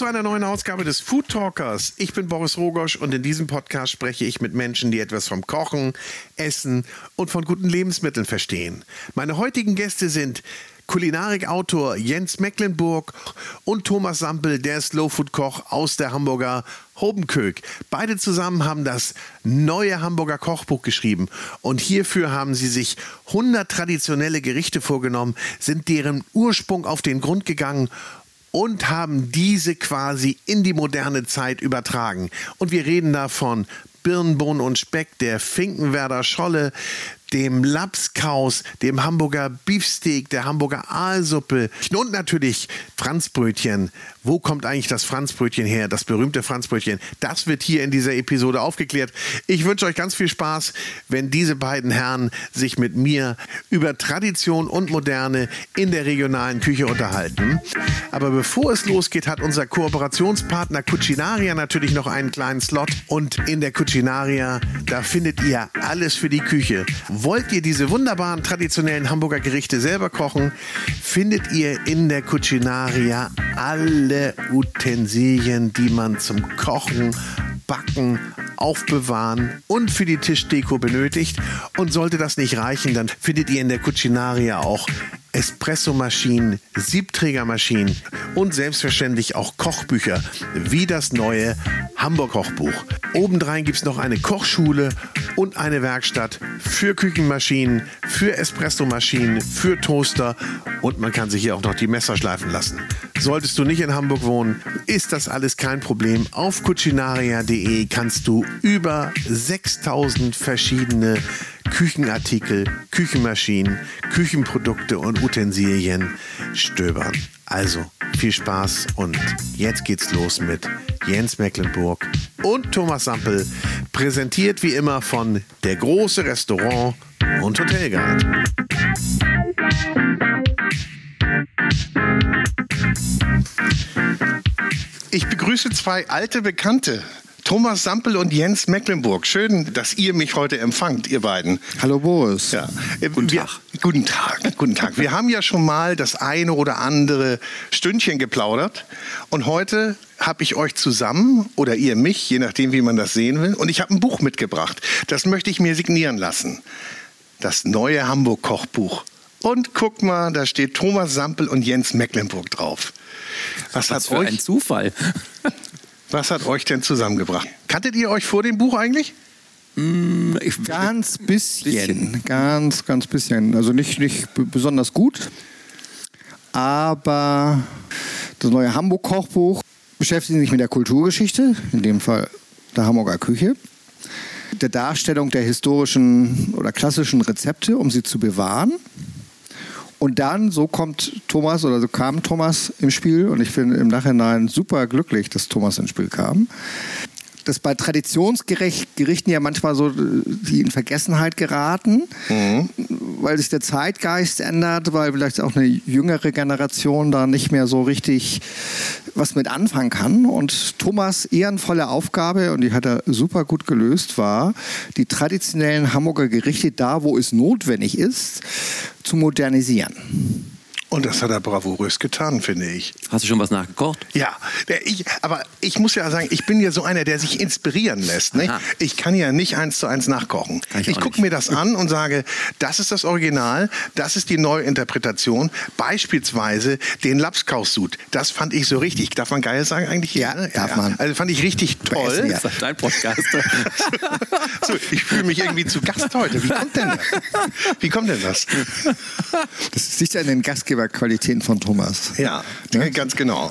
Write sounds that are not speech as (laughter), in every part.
zu einer neuen Ausgabe des Food Talkers. Ich bin Boris Rogosch und in diesem Podcast spreche ich mit Menschen, die etwas vom Kochen, Essen und von guten Lebensmitteln verstehen. Meine heutigen Gäste sind Kulinarikautor Jens Mecklenburg und Thomas Sampel, der Slowfood-Koch aus der Hamburger Hobenkök. Beide zusammen haben das neue Hamburger Kochbuch geschrieben und hierfür haben sie sich 100 traditionelle Gerichte vorgenommen, sind deren Ursprung auf den Grund gegangen und haben diese quasi in die moderne Zeit übertragen. Und wir reden davon Birnenbohnen und Speck, der Finkenwerder Scholle, dem Lapskaus, dem Hamburger Beefsteak, der Hamburger Aalsuppe und natürlich Franzbrötchen. Wo kommt eigentlich das Franzbrötchen her? Das berühmte Franzbrötchen. Das wird hier in dieser Episode aufgeklärt. Ich wünsche euch ganz viel Spaß, wenn diese beiden Herren sich mit mir über Tradition und Moderne in der regionalen Küche unterhalten. Aber bevor es losgeht, hat unser Kooperationspartner Cucinaria natürlich noch einen kleinen Slot. Und in der Cucinaria, da findet ihr alles für die Küche. Wollt ihr diese wunderbaren traditionellen Hamburger Gerichte selber kochen, findet ihr in der Cucinaria alle Utensilien, die man zum Kochen, Backen, Aufbewahren und für die Tischdeko benötigt. Und sollte das nicht reichen, dann findet ihr in der Cucinaria auch Espressomaschinen, Siebträgermaschinen und selbstverständlich auch Kochbücher wie das neue Hamburg Kochbuch. Obendrein gibt es noch eine Kochschule und eine Werkstatt für Küchenmaschinen, für Espressomaschinen, für Toaster und man kann sich hier auch noch die Messer schleifen lassen. Solltest du nicht in Hamburg wohnen, ist das alles kein Problem. Auf cucinaria.de kannst du über 6000 verschiedene Küchenartikel, Küchenmaschinen, Küchenprodukte und Utensilien stöbern. Also viel Spaß und jetzt geht's los mit Jens Mecklenburg und Thomas Sampel, präsentiert wie immer von Der große Restaurant und Hotelguide. Ich begrüße zwei alte Bekannte Thomas Sampel und Jens Mecklenburg. Schön, dass ihr mich heute empfangt, ihr beiden. Hallo Boris. Ja. Guten Tag. Wir, guten Tag. Guten Tag. Wir haben ja schon mal das eine oder andere Stündchen geplaudert und heute habe ich euch zusammen oder ihr mich, je nachdem, wie man das sehen will, und ich habe ein Buch mitgebracht. Das möchte ich mir signieren lassen. Das neue Hamburg Kochbuch. Und guck mal, da steht Thomas Sampel und Jens Mecklenburg drauf. Was, Was für euch? ein Zufall. Was hat euch denn zusammengebracht? Kanntet ihr euch vor dem Buch eigentlich? Mm, ganz bisschen, bisschen, ganz, ganz bisschen. Also nicht, nicht besonders gut, aber das neue Hamburg-Kochbuch beschäftigt sich mit der Kulturgeschichte, in dem Fall der Hamburger Küche, der Darstellung der historischen oder klassischen Rezepte, um sie zu bewahren und dann, so kommt Thomas oder so kam Thomas im Spiel und ich bin im Nachhinein super glücklich, dass Thomas ins Spiel kam. Das bei Traditionsgerichten ja manchmal so die in Vergessenheit geraten, mhm. weil sich der Zeitgeist ändert, weil vielleicht auch eine jüngere Generation da nicht mehr so richtig was mit anfangen kann. Und Thomas ehrenvolle Aufgabe, und die hat er super gut gelöst, war, die traditionellen Hamburger Gerichte da, wo es notwendig ist, zu modernisieren. Und das hat er bravourös getan, finde ich. Hast du schon was nachgekocht? Ja, ich, aber ich muss ja sagen, ich bin ja so einer, der sich inspirieren lässt. Ne? Ich kann ja nicht eins zu eins nachkochen. Ich, ich gucke mir das an und sage, das ist das Original, das ist die Neuinterpretation. Beispielsweise den Lapskaussud. Das fand ich so richtig. Darf man geil sagen eigentlich? Ja, ja darf ja. man. Also fand ich richtig toll. Essen, ja. Das ist dein Podcast. (laughs) so, ich fühle mich irgendwie zu Gast heute. Wie kommt denn das? Wie kommt denn das? Das liegt an den Gastgeber Qualitäten von Thomas. Ja, ne? ganz genau.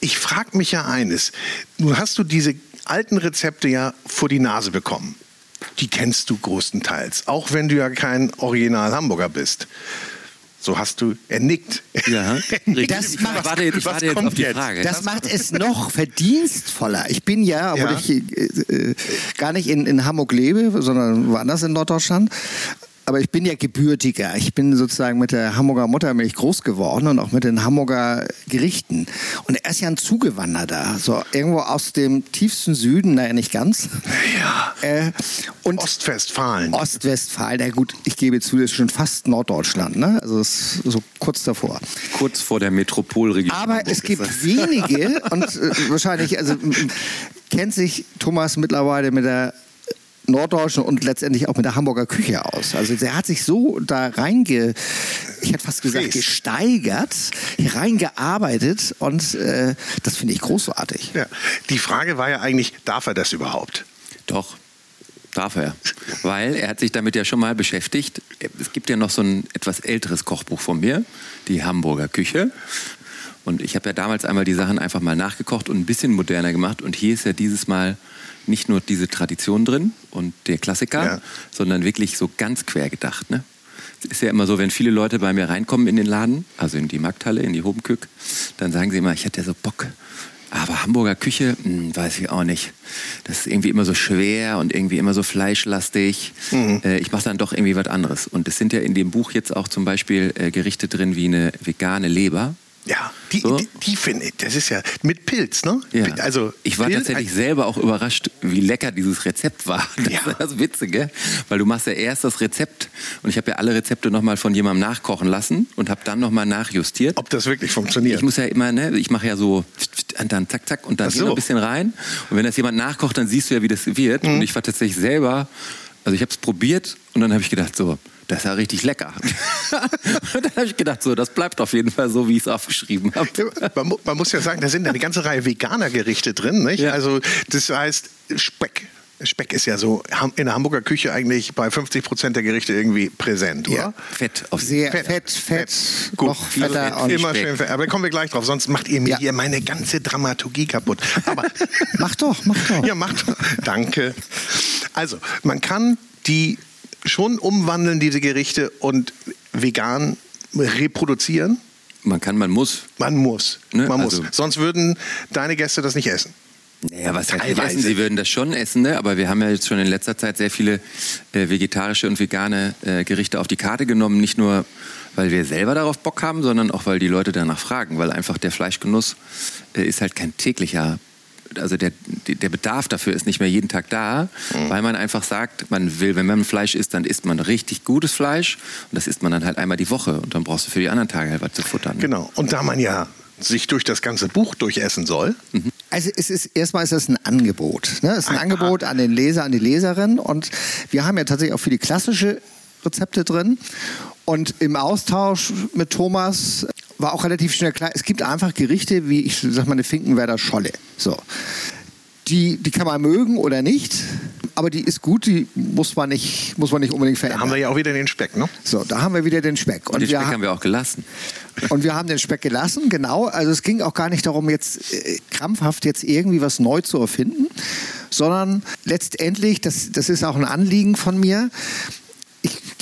Ich frage mich ja eines. Nun hast du diese alten Rezepte ja vor die Nase bekommen. Die kennst du größtenteils, auch wenn du ja kein Original Hamburger bist. So hast du, er nickt. Ja, (laughs) das macht, ich warte, ich warte jetzt auf die Frage. Das macht es noch verdienstvoller. Ich bin ja, obwohl ja. ich äh, äh, gar nicht in, in Hamburg lebe, sondern woanders in Norddeutschland, aber ich bin ja gebürtiger. Ich bin sozusagen mit der Hamburger Muttermilch groß geworden und auch mit den Hamburger Gerichten. Und er ist ja ein Zugewanderter, so irgendwo aus dem tiefsten Süden, naja, nicht ganz. Ja. Äh, und Ostwestfalen. Ostwestfalen, ja gut, ich gebe zu, das ist schon fast Norddeutschland, ne? Also ist so kurz davor. Kurz vor der Metropolregion. Aber es gibt (laughs) wenige und äh, wahrscheinlich, also kennt sich Thomas mittlerweile mit der norddeutschen und letztendlich auch mit der Hamburger Küche aus. Also der hat sich so da reinge, ich hätte fast gesagt, gesteigert, reingearbeitet und äh, das finde ich großartig. Ja. Die Frage war ja eigentlich, darf er das überhaupt? Doch. Darf er. Weil er hat sich damit ja schon mal beschäftigt. Es gibt ja noch so ein etwas älteres Kochbuch von mir, die Hamburger Küche. Und ich habe ja damals einmal die Sachen einfach mal nachgekocht und ein bisschen moderner gemacht. Und hier ist ja dieses Mal nicht nur diese Tradition drin und der Klassiker, ja. sondern wirklich so ganz quer gedacht. Ne? Es ist ja immer so, wenn viele Leute bei mir reinkommen in den Laden, also in die Markthalle, in die Hobenkück, dann sagen sie immer, ich hätte ja so Bock. Aber Hamburger Küche, hm, weiß ich auch nicht. Das ist irgendwie immer so schwer und irgendwie immer so fleischlastig. Mhm. Äh, ich mache dann doch irgendwie was anderes. Und es sind ja in dem Buch jetzt auch zum Beispiel äh, Gerichte drin wie eine vegane Leber. Ja, die, so. die, die finde ich, das ist ja mit Pilz, ne? Ja. Also, ich war Pilz, tatsächlich selber auch überrascht, wie lecker dieses Rezept war. Das ja. ist das Witzige, weil du machst ja erst das Rezept und ich habe ja alle Rezepte nochmal von jemandem nachkochen lassen und habe dann nochmal nachjustiert. Ob das wirklich funktioniert? Ich muss ja immer, ne, ich mache ja so und dann zack, zack und dann so. ein bisschen rein. Und wenn das jemand nachkocht, dann siehst du ja, wie das wird. Mhm. Und ich war tatsächlich selber, also ich habe es probiert und dann habe ich gedacht so, das ist ja richtig lecker. (laughs) und dann habe ich gedacht, so, das bleibt auf jeden Fall so, wie ich es aufgeschrieben habe. Man, man, muss ja sagen, da sind eine ganze Reihe veganer Gerichte drin. Nicht? Ja. Also das heißt Speck. Speck ist ja so in der Hamburger Küche eigentlich bei 50 Prozent der Gerichte irgendwie präsent, oder? Ja. Fett. Auf Sehr fett, fett, fett, fett Gut. noch fetter also, Immer Speck. schön fett. Aber kommen wir gleich drauf, sonst macht ihr mir ja. hier meine ganze Dramaturgie kaputt. Aber (laughs) mach doch, mach doch. Ja, mach doch. Danke. Also, man kann die schon umwandeln, diese Gerichte, und vegan reproduzieren? Man kann, man muss. Man muss. Ne? Man also, muss. Sonst würden deine Gäste das nicht essen. Naja, was heißt essen? Sie würden das schon essen, ne? aber wir haben ja jetzt schon in letzter Zeit sehr viele äh, vegetarische und vegane äh, Gerichte auf die Karte genommen. Nicht nur, weil wir selber darauf Bock haben, sondern auch, weil die Leute danach fragen. Weil einfach der Fleischgenuss äh, ist halt kein täglicher also der, der Bedarf dafür ist nicht mehr jeden Tag da, mhm. weil man einfach sagt, man will, wenn man Fleisch isst, dann isst man richtig gutes Fleisch und das isst man dann halt einmal die Woche und dann brauchst du für die anderen Tage halt was zu futtern. Genau. Und da man ja sich durch das ganze Buch durchessen soll. Mhm. Also es ist erstmal ist das ein Angebot. Ne? Es ist ein, ein Angebot an den Leser, an die Leserin und wir haben ja tatsächlich auch viele klassische Rezepte drin. Und im Austausch mit Thomas war auch relativ schnell klar, es gibt einfach Gerichte wie, ich sag mal, eine Finkenwerder Scholle. So. Die, die kann man mögen oder nicht, aber die ist gut, die muss man nicht, muss man nicht unbedingt verändern. Da haben wir ja auch wieder den Speck, ne? So, da haben wir wieder den Speck. Und, und den Speck haben wir auch gelassen. Und wir haben den Speck gelassen, genau. Also es ging auch gar nicht darum, jetzt äh, krampfhaft jetzt irgendwie was neu zu erfinden, sondern letztendlich, das, das ist auch ein Anliegen von mir,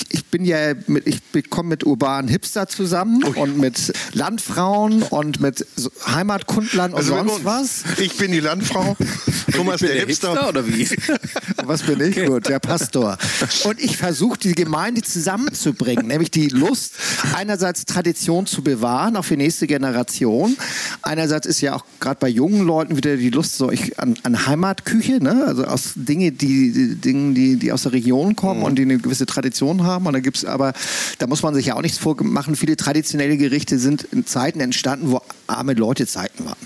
ich bin ja mit, ich komme mit urbanen Hipster zusammen Ui. und mit Landfrauen und mit Heimatkundlern und also sonst was. Ich bin die Landfrau. (laughs) Thomas der, der, Hipster. Hipster oder wie? (laughs) was bin ich? Okay. Gut, der Pastor. Und ich versuche die Gemeinde zusammenzubringen, nämlich die Lust einerseits Tradition zu bewahren, auch für nächste Generation. Einerseits ist ja auch gerade bei jungen Leuten wieder die Lust so ich, an, an Heimatküche, ne? also aus Dinge, die, die, Dinge, die, die aus der Region kommen mhm. und die eine gewisse Tradition haben. Und da gibt es aber, da muss man sich ja auch nichts vormachen, viele traditionelle Gerichte sind in Zeiten entstanden, wo arme Leute Zeiten waren.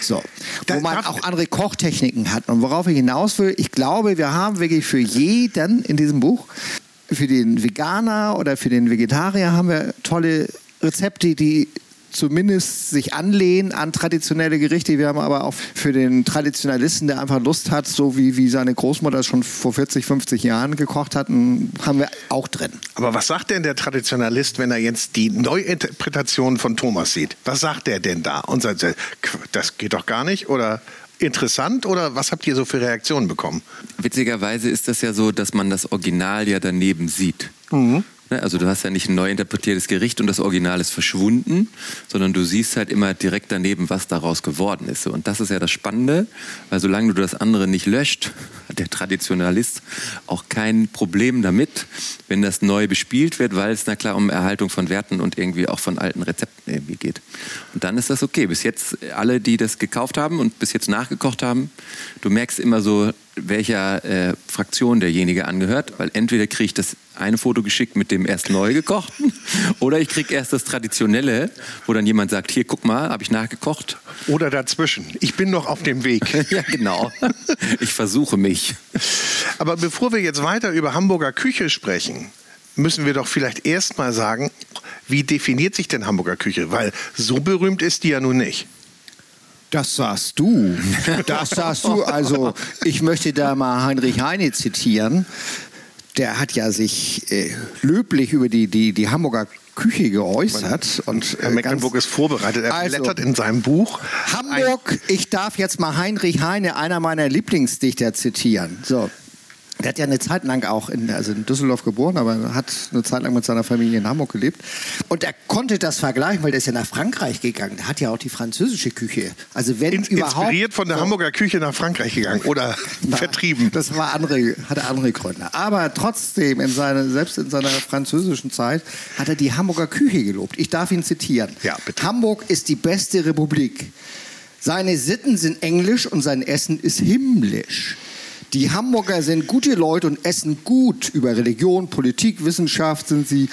So. Wo man auch andere Kochtechniken hat. Und worauf ich hinaus will, ich glaube, wir haben wirklich für jeden in diesem Buch, für den Veganer oder für den Vegetarier haben wir tolle Rezepte, die zumindest sich anlehnen an traditionelle Gerichte. Wir haben aber auch für den Traditionalisten, der einfach Lust hat, so wie, wie seine Großmutter schon vor 40, 50 Jahren gekocht hat, haben wir auch drin. Aber was sagt denn der Traditionalist, wenn er jetzt die Neuinterpretation von Thomas sieht? Was sagt er denn da? Und sagt, das geht doch gar nicht? Oder interessant oder was habt ihr so für Reaktionen bekommen? Witzigerweise ist das ja so, dass man das Original ja daneben sieht. Mhm. Ne? Also du hast ja nicht ein neu interpretiertes Gericht und das Original ist verschwunden, sondern du siehst halt immer direkt daneben, was daraus geworden ist. Und das ist ja das Spannende, weil solange du das andere nicht löscht, hat der Traditionalist auch kein Problem damit, wenn das neu bespielt wird, weil es na klar um Erhaltung von Werten und irgendwie auch von alten Rezepten irgendwie geht. Und dann ist das okay. Bis jetzt alle, die das gekauft haben und bis jetzt nachgekocht haben, du merkst immer so, welcher äh, Fraktion derjenige angehört, weil entweder kriege ich das eine Foto geschickt mit dem erst neu gekochten (laughs) oder ich kriege erst das traditionelle, wo dann jemand sagt, hier guck mal, habe ich nachgekocht. Oder dazwischen. Ich bin noch auf dem Weg. (laughs) ja, genau. Ich versuche mich. Aber bevor wir jetzt weiter über Hamburger Küche sprechen, müssen wir doch vielleicht erst mal sagen, wie definiert sich denn Hamburger Küche? Weil so berühmt ist die ja nun nicht. Das sagst du. (laughs) Das sagst du. Also, ich möchte da mal Heinrich Heine zitieren. Der hat ja sich äh, löblich über die, die, die Hamburger Küche geäußert. Und, äh, Herr Mecklenburg ist vorbereitet. Er also, blättert in seinem Buch. Hamburg, ich darf jetzt mal Heinrich Heine, einer meiner Lieblingsdichter, zitieren. So. Der hat ja eine Zeit lang auch in, also in Düsseldorf geboren, aber hat eine Zeit lang mit seiner Familie in Hamburg gelebt. Und er konnte das vergleichen, weil der ist ja nach Frankreich gegangen. Der hat ja auch die französische Küche. Also wenn in, überhaupt, inspiriert von der so, Hamburger Küche nach Frankreich gegangen oder (laughs) na, vertrieben. Das war andere, hatte andere Gründe. Aber trotzdem, in seine, selbst in seiner französischen Zeit, hat er die Hamburger Küche gelobt. Ich darf ihn zitieren. Ja, bitte. Hamburg ist die beste Republik. Seine Sitten sind englisch und sein Essen ist himmlisch. Die Hamburger sind gute Leute und essen gut. Über Religion, Politik, Wissenschaft sind sie,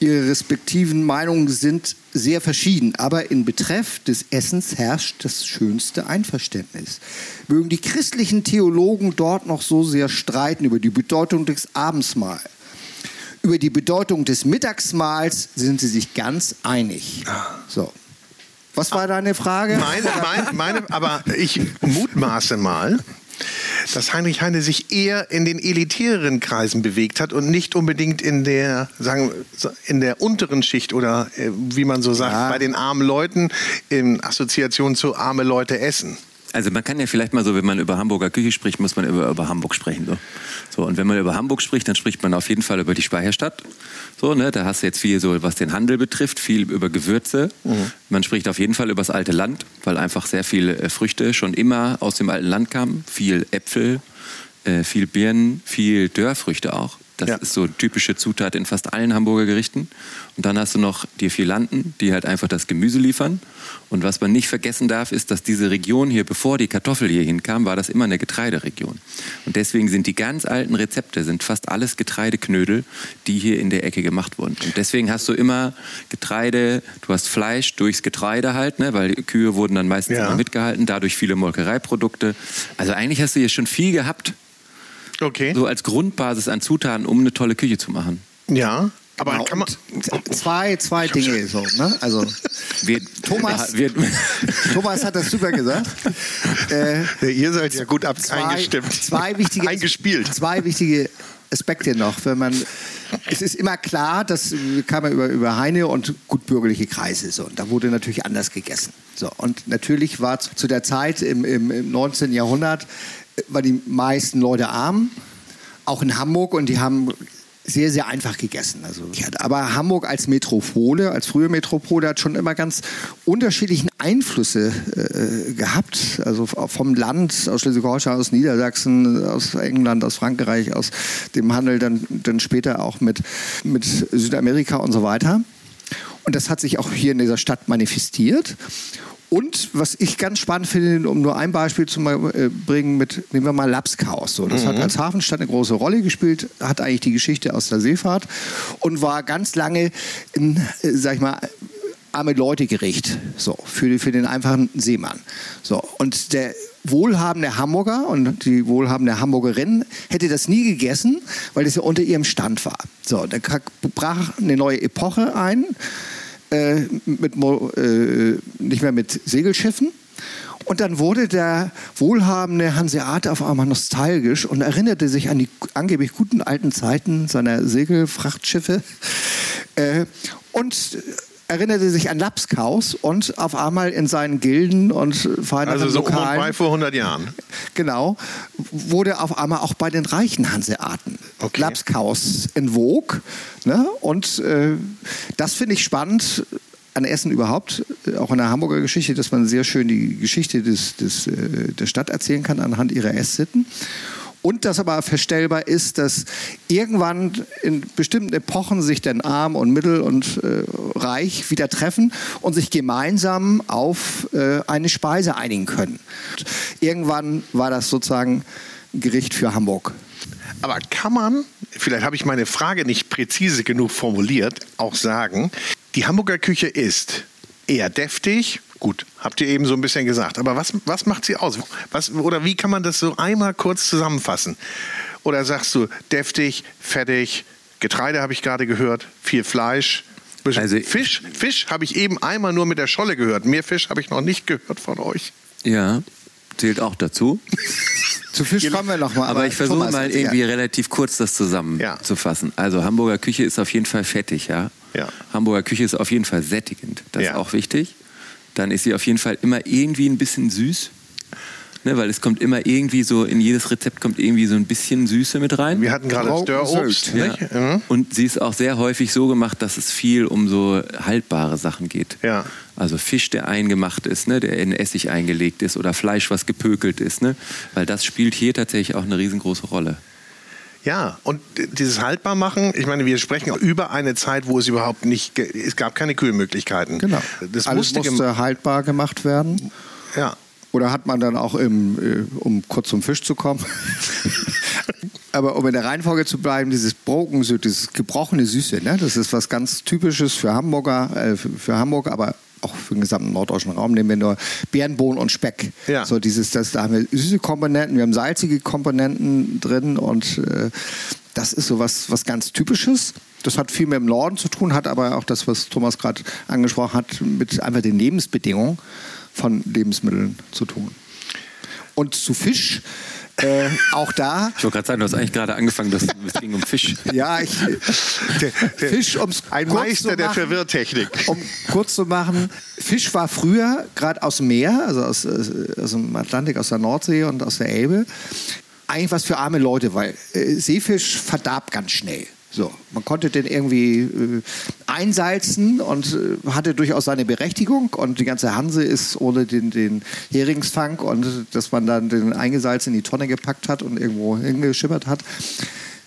ihre respektiven Meinungen sind sehr verschieden. Aber in Betreff des Essens herrscht das schönste Einverständnis. Mögen die christlichen Theologen dort noch so sehr streiten über die Bedeutung des Abendsmahls. Über die Bedeutung des Mittagsmahls sind sie sich ganz einig. So. Was war deine Frage? Meine, meine, meine aber ich mutmaße mal, dass Heinrich Heine sich eher in den elitäreren Kreisen bewegt hat und nicht unbedingt in der, sagen, in der unteren Schicht oder äh, wie man so sagt, ja. bei den armen Leuten in Assoziation zu arme Leute essen. Also man kann ja vielleicht mal so, wenn man über Hamburger Küche spricht, muss man über, über Hamburg sprechen. So. so. Und wenn man über Hamburg spricht, dann spricht man auf jeden Fall über die Speicherstadt. So, ne? Da hast du jetzt viel so, was den Handel betrifft, viel über Gewürze. Mhm. Man spricht auf jeden Fall über das alte Land, weil einfach sehr viele äh, Früchte schon immer aus dem alten Land kamen. Viel Äpfel, äh, viel Birnen, viel Dörrfrüchte auch. Das ja. ist so typische Zutat in fast allen Hamburger Gerichten. Und dann hast du noch die Filanten, die halt einfach das Gemüse liefern. Und was man nicht vergessen darf, ist, dass diese Region hier, bevor die Kartoffel hier hinkam, war das immer eine Getreideregion. Und deswegen sind die ganz alten Rezepte, sind fast alles Getreideknödel, die hier in der Ecke gemacht wurden. Und deswegen hast du immer Getreide, du hast Fleisch durchs Getreide halt, ne, weil die Kühe wurden dann meistens ja. immer mitgehalten, dadurch viele Molkereiprodukte. Also eigentlich hast du hier schon viel gehabt, Okay. So als Grundbasis an Zutaten, um eine tolle Küche zu machen. Ja. Aber genau, kann man zwei, zwei Dinge so, ne? Also (laughs) wir, Thomas, wir, (laughs) Thomas hat das super gesagt. (laughs) Äh, ja, ihr seid ja gut ab zwei, eingestimmt. Zwei wichtige, Eingespielt. Zwei wichtige Aspekte noch, wenn man es ist immer klar, das kam ja über, über Heine und gutbürgerliche Kreise so und da wurde natürlich anders gegessen. So und natürlich war zu, zu der Zeit im, im, im 19. Jahrhundert waren die meisten Leute arm, auch in Hamburg, und die haben sehr, sehr einfach gegessen. Also, aber Hamburg als Metropole, als frühe Metropole, hat schon immer ganz unterschiedlichen Einflüsse äh, gehabt. Also vom Land, aus Schleswig-Holstein, aus Niedersachsen, aus England, aus Frankreich, aus dem Handel dann, dann später auch mit, mit Südamerika und so weiter. Und das hat sich auch hier in dieser Stadt manifestiert. Und was ich ganz spannend finde, um nur ein Beispiel zu äh, bringen, mit, nehmen wir mal Lapskaus. So, das mhm. hat als Hafenstadt eine große Rolle gespielt, hat eigentlich die Geschichte aus der Seefahrt und war ganz lange ein, äh, sag ich mal, arme Leute gericht, so, für, für den einfachen Seemann. So, und der wohlhabende Hamburger und die wohlhabende Hamburgerin hätte das nie gegessen, weil das ja unter ihrem Stand war. So, da brach eine neue Epoche ein äh, mit, äh, nicht mehr mit Segelschiffen. Und dann wurde der wohlhabende Hanseate auf einmal nostalgisch und erinnerte sich an die angeblich guten alten Zeiten seiner Segelfrachtschiffe. Äh, und erinnerte sich an Lapskaus und auf einmal in seinen Gilden und vereinigten Also so um und Lokalen, bei vor 100 Jahren. genau, wurde auf einmal auch bei den reichen Hanseaten Okay. Lapskaus in Vogue. Ne? Und äh, das finde ich spannend an Essen überhaupt, äh, auch in der Hamburger Geschichte, dass man sehr schön die Geschichte des, des, äh, der Stadt erzählen kann anhand ihrer Esssitten. Und dass aber feststellbar ist, dass irgendwann in bestimmten Epochen sich dann Arm und Mittel und äh, Reich wieder treffen und sich gemeinsam auf äh, eine Speise einigen können. Irgendwann war das sozusagen Gericht für Hamburg. Aber kann man, vielleicht habe ich meine Frage nicht präzise genug formuliert, auch sagen, die Hamburger Küche ist eher deftig. Gut, habt ihr eben so ein bisschen gesagt. Aber was, was macht sie aus? Was, oder wie kann man das so einmal kurz zusammenfassen? Oder sagst du deftig, fettig, Getreide habe ich gerade gehört, viel Fleisch. bisschen Also- Fisch, Fisch habe ich eben einmal nur mit der Scholle gehört. Mehr Fisch habe ich noch nicht gehört von euch. Ja, zählt auch dazu. (laughs) Zu Fisch kommen wir noch mal. Aber ich versuche mal ja. irgendwie relativ kurz das Ja. zusammenzufassen. Also Hamburger Küche ist auf jeden Fall fettig, ja. Ja. Hamburger Küche ist auf jeden Fall sättigend. Das Ja. ist auch wichtig. Dann ist sie auf jeden Fall immer irgendwie ein bisschen süß. Ne, weil es kommt immer irgendwie so, in jedes Rezept kommt irgendwie so ein bisschen Süße mit rein. Wir hatten gerade Störobst. Ja. Mhm. Und sie ist auch sehr häufig so gemacht, dass es viel um so haltbare Sachen geht. Ja. Also Fisch, der eingemacht ist, ne, der in Essig eingelegt ist oder Fleisch, was gepökelt ist. Ne? Weil das spielt hier tatsächlich auch eine riesengroße Rolle. Ja, und dieses Haltbarmachen, ich meine, wir sprechen über eine Zeit, wo es überhaupt nicht, es gab keine Kühlmöglichkeiten. Genau. Das Alles musste, musste, haltbar gemacht werden. ja. Oder hat man dann auch, im, äh, um kurz zum Fisch zu kommen, (laughs) aber um in der Reihenfolge zu bleiben, dieses Broken, dieses gebrochene Süße, ne? das ist was ganz Typisches für Hamburger, äh, für, Hamburg, aber für den gesamten norddeutschen Raum, nehmen wir nur Bärenbohnen und Speck. Ja. So dieses, das, da haben wir süße Komponenten, wir haben salzige Komponenten drin und äh, das ist so was, was ganz Typisches. Das hat viel mit dem Norden zu tun, hat aber auch das, was Thomas gerade angesprochen hat, mit einfach den Lebensbedingungen von Lebensmitteln zu tun. Und zu Fisch, äh, auch da, Ich wollte gerade sagen, du hast eigentlich gerade angefangen, das, es ging um Fisch. (laughs) ja, ich, Der- der- Fisch, ums Ein kurz Meister zu der machen, Verwirrtechnik. Um kurz zu machen, Fisch war früher, gerade aus dem Meer, also aus, äh, aus dem Atlantik, aus der Nordsee und aus der Elbe, eigentlich was für arme Leute, weil äh, Seefisch verdarb ganz schnell. So, man konnte den irgendwie äh, einsalzen und äh, hatte durchaus seine Berechtigung. Und die ganze Hanse ist ohne den, den Heringsfang und dass man dann den Eingesalz in die Tonne gepackt hat und irgendwo hingeschippert hat,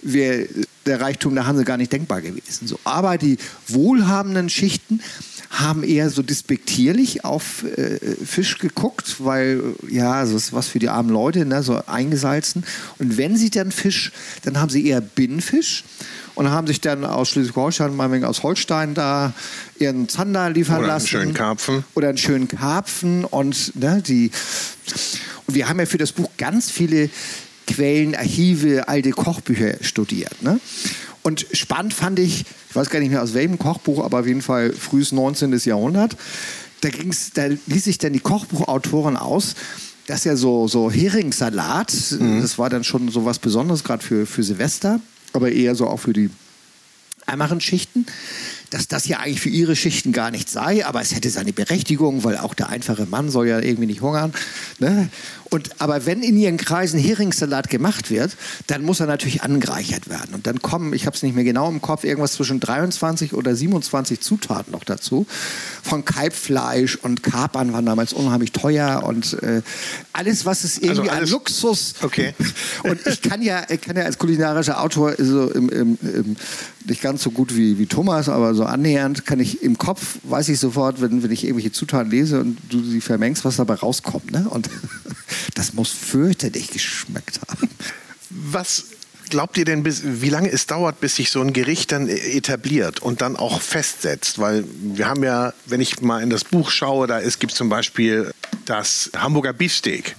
wäre der Reichtum der Hanse gar nicht denkbar gewesen. So, aber die wohlhabenden Schichten haben eher so despektierlich auf äh, Fisch geguckt, weil ja, das ist was für die armen Leute, ne, so eingesalzen. Und wenn sie dann Fisch, dann haben sie eher Binnenfisch und haben sich dann aus Schleswig-Holstein, meinetwegen aus Holstein da ihren Zander liefern Oder einen lassen. schönen Karpfen. Oder einen schönen Karpfen und ne, die. Und wir haben ja für das Buch ganz viele Quellen, Archive, alte Kochbücher studiert. Ne? Und spannend fand ich, ich weiß gar nicht mehr aus welchem Kochbuch, aber auf jeden Fall frühes 19. Jahrhundert, da, ging's, da ließ sich dann die Kochbuchautorin aus, dass ja so, so Heringssalat, das war dann schon so was Besonderes, gerade für, für Silvester, aber eher so auch für die ärmeren Schichten, dass das ja eigentlich für ihre Schichten gar nicht sei, aber es hätte seine Berechtigung, weil auch der einfache Mann soll ja irgendwie nicht hungern. Ne? Und, aber wenn in ihren Kreisen Heringssalat gemacht wird, dann muss er natürlich angereichert werden. Und dann kommen, ich habe es nicht mehr genau im Kopf, irgendwas zwischen 23 oder 27 Zutaten noch dazu. Von Kalbfleisch und Kapern waren damals unheimlich teuer und äh, alles, was es irgendwie Also alles- an Luxus Okay. (laughs) und ich kann ja, ich kann ja als kulinarischer Autor so im, im, im, nicht ganz so gut wie, wie Thomas, aber so annähernd kann ich im Kopf, weiß ich sofort, wenn, wenn ich irgendwelche Zutaten lese und du sie vermengst, was dabei rauskommt. Ne? Und (laughs) das muss fürchterlich geschmeckt haben. Was glaubt ihr denn, bis, wie lange es dauert, bis sich so ein Gericht dann etabliert und dann auch festsetzt? Weil wir haben ja, wenn ich mal in das Buch schaue, da gibt es zum Beispiel das Hamburger Beefsteak.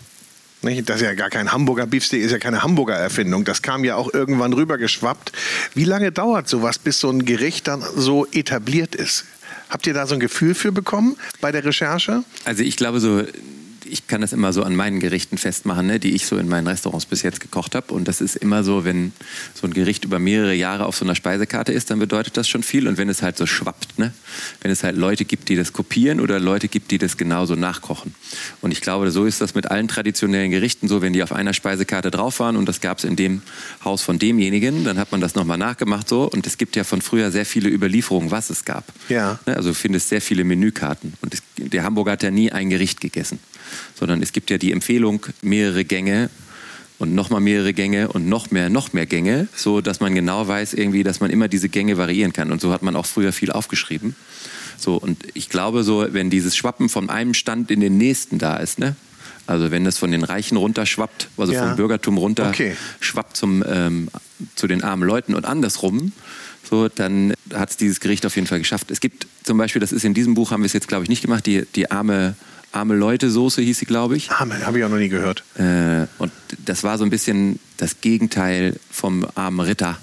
Nicht? Das ist ja gar kein Hamburger Beefsteak, ist ja keine Hamburger Erfindung. Das kam ja auch irgendwann rübergeschwappt. Wie lange dauert sowas, bis so ein Gericht dann so etabliert ist? Habt ihr da so ein Gefühl für bekommen bei der Recherche? Also ich glaube so, ich kann das immer so an meinen Gerichten festmachen, ne, die ich so in meinen Restaurants bis jetzt gekocht habe. Und das ist immer so, wenn so ein Gericht über mehrere Jahre auf so einer Speisekarte ist, dann bedeutet das schon viel. Und wenn es halt so schwappt, ne? wenn es halt Leute gibt, die das kopieren oder Leute gibt, die das genauso nachkochen. Und ich glaube, so ist das mit allen traditionellen Gerichten so, wenn die auf einer Speisekarte drauf waren und das gab es in dem Haus von demjenigen, dann hat man das nochmal nachgemacht so. Und es gibt ja von früher sehr viele Überlieferungen, was es gab. Ja. Ne, Also du findest sehr viele Menükarten. Und der Hamburger hat ja nie ein Gericht gegessen, sondern es gibt ja die Empfehlung, mehrere Gänge und nochmal mehrere Gänge und noch mehr, noch mehr Gänge, so dass man genau weiß irgendwie, dass man immer diese Gänge variieren kann. Und so hat man auch früher viel aufgeschrieben. So, und ich glaube so, wenn dieses Schwappen von einem Stand in den nächsten da ist, ne? Also wenn das von den Reichen runterschwappt, also Ja. vom Bürgertum runter Okay. schwappt zum, ähm, zu den armen Leuten und andersrum, so, dann hat es dieses Gericht auf jeden Fall geschafft. Es gibt zum Beispiel, das ist in diesem Buch, haben wir es jetzt glaube ich nicht gemacht, die, die arme, arme Leute-Soße hieß sie, glaube ich. Ah, habe ich auch noch nie gehört. Äh, und das war so ein bisschen das Gegenteil vom armen Ritter,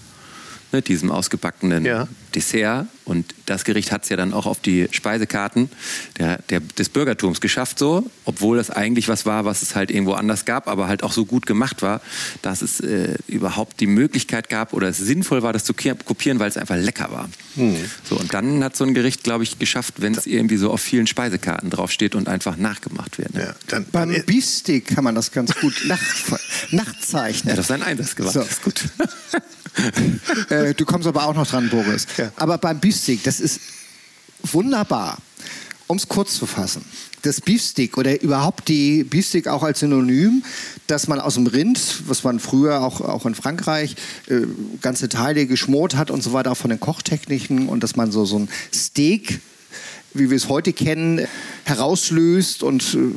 ne, diesem ausgebackenen Ja. Dessert. Und das Gericht hat es ja dann auch auf die Speisekarten der, der, des Bürgertums geschafft, so, obwohl das eigentlich was war, was es halt irgendwo anders gab, aber halt auch so gut gemacht war, dass es äh, überhaupt die Möglichkeit gab oder es sinnvoll war, das zu kopieren, weil es einfach lecker war. Hm. So, und dann hat so ein Gericht, glaube ich, geschafft, wenn es irgendwie so auf vielen Speisekarten draufsteht und einfach nachgemacht wird. Ne? Ja, dann, Beim dann, Beefsteak kann man das ganz gut (laughs) nach, nachzeichnen. Er hat auf seinen Einsatz gewartet. So. Ist gut. (laughs) (laughs) Äh, du kommst aber auch noch dran, Boris. Ja. Aber beim Beefsteak, das ist wunderbar. Um es kurz zu fassen. Das Beefsteak oder überhaupt die Beefsteak auch als Synonym, dass man aus dem Rind, was man früher auch, auch in Frankreich äh, ganze Teile geschmort hat und so weiter, auch von den Kochtechniken und dass man so, so ein Steak, wie wir es heute kennen, herauslöst und äh,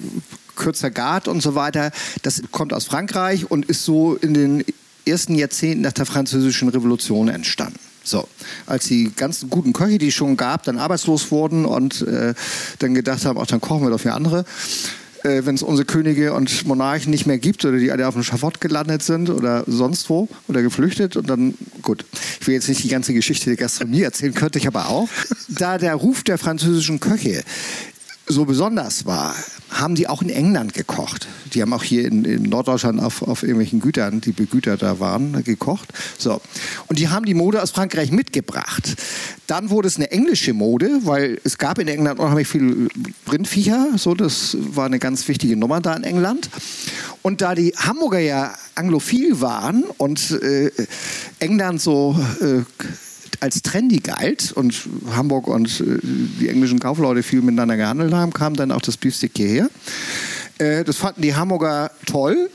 kürzer gart und so weiter. Das kommt aus Frankreich und ist so in den ersten Jahrzehnten nach der Französischen Revolution entstanden. So, als die ganzen guten Köche, die es schon gab, dann arbeitslos wurden und äh, dann gedacht haben, ach, dann kochen wir doch für andere. Äh, Wenn es unsere Könige und Monarchen nicht mehr gibt oder die alle auf dem Schafott gelandet sind oder sonst wo oder geflüchtet und dann, gut, ich will jetzt nicht die ganze Geschichte der Gastronomie erzählen, könnte ich aber auch. Da der Ruf der französischen Köche so besonders war, haben die auch in England gekocht. Die haben auch hier in, in Norddeutschland auf, auf irgendwelchen Gütern, die begütert da waren, gekocht. So. Und die haben die Mode aus Frankreich mitgebracht. Dann wurde es eine englische Mode, weil es gab in England unheimlich viele Rindviecher. So, das war eine ganz wichtige Nummer da in England. Und da die Hamburger ja anglophil waren und äh, England so äh, als trendy galt und Hamburg und äh, die englischen Kaufleute viel miteinander gehandelt haben, kam dann auch das Beefsteak hierher. Äh, das fanden die Hamburger toll.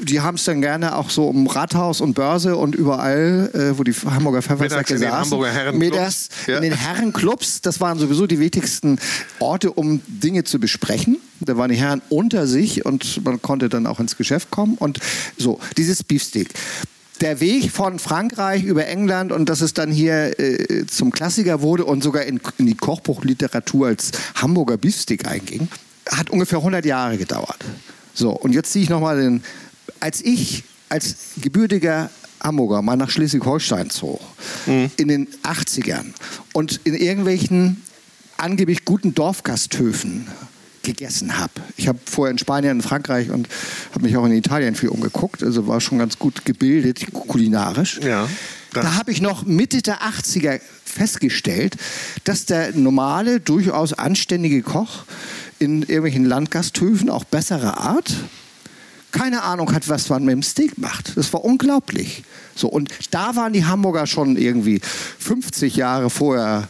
Die haben es dann gerne auch so um Rathaus und Börse und überall, äh, wo die Hamburger Pfeffersäcke saßen. Hamburger Herrenclubs. Ja. in den Herrenclubs. Das waren sowieso die wichtigsten Orte, um Dinge zu besprechen. Da waren die Herren unter sich und man konnte dann auch ins Geschäft kommen. Und so, dieses Beefsteak der Weg von Frankreich über England und dass es dann hier äh, zum Klassiker wurde und sogar in, in die Kochbuchliteratur als Hamburger Beefsteak einging, hat ungefähr 100 Jahre gedauert. So, und jetzt ziehe ich nochmal den. Als ich als gebürtiger Hamburger mal nach Schleswig-Holstein zog, in den 80ern und in irgendwelchen angeblich guten Dorfgasthöfen gegessen habe. Ich habe vorher in Spanien und Frankreich und habe mich auch in Italien viel umgeguckt, also war schon ganz gut gebildet kulinarisch. Ja. Da habe ich noch Mitte der 80er festgestellt, dass der normale, durchaus anständige Koch in irgendwelchen Landgasthöfen auch besserer Art keine Ahnung hat, was man mit dem Steak macht. Das war unglaublich. So, und da waren die Hamburger schon irgendwie 50 Jahre vorher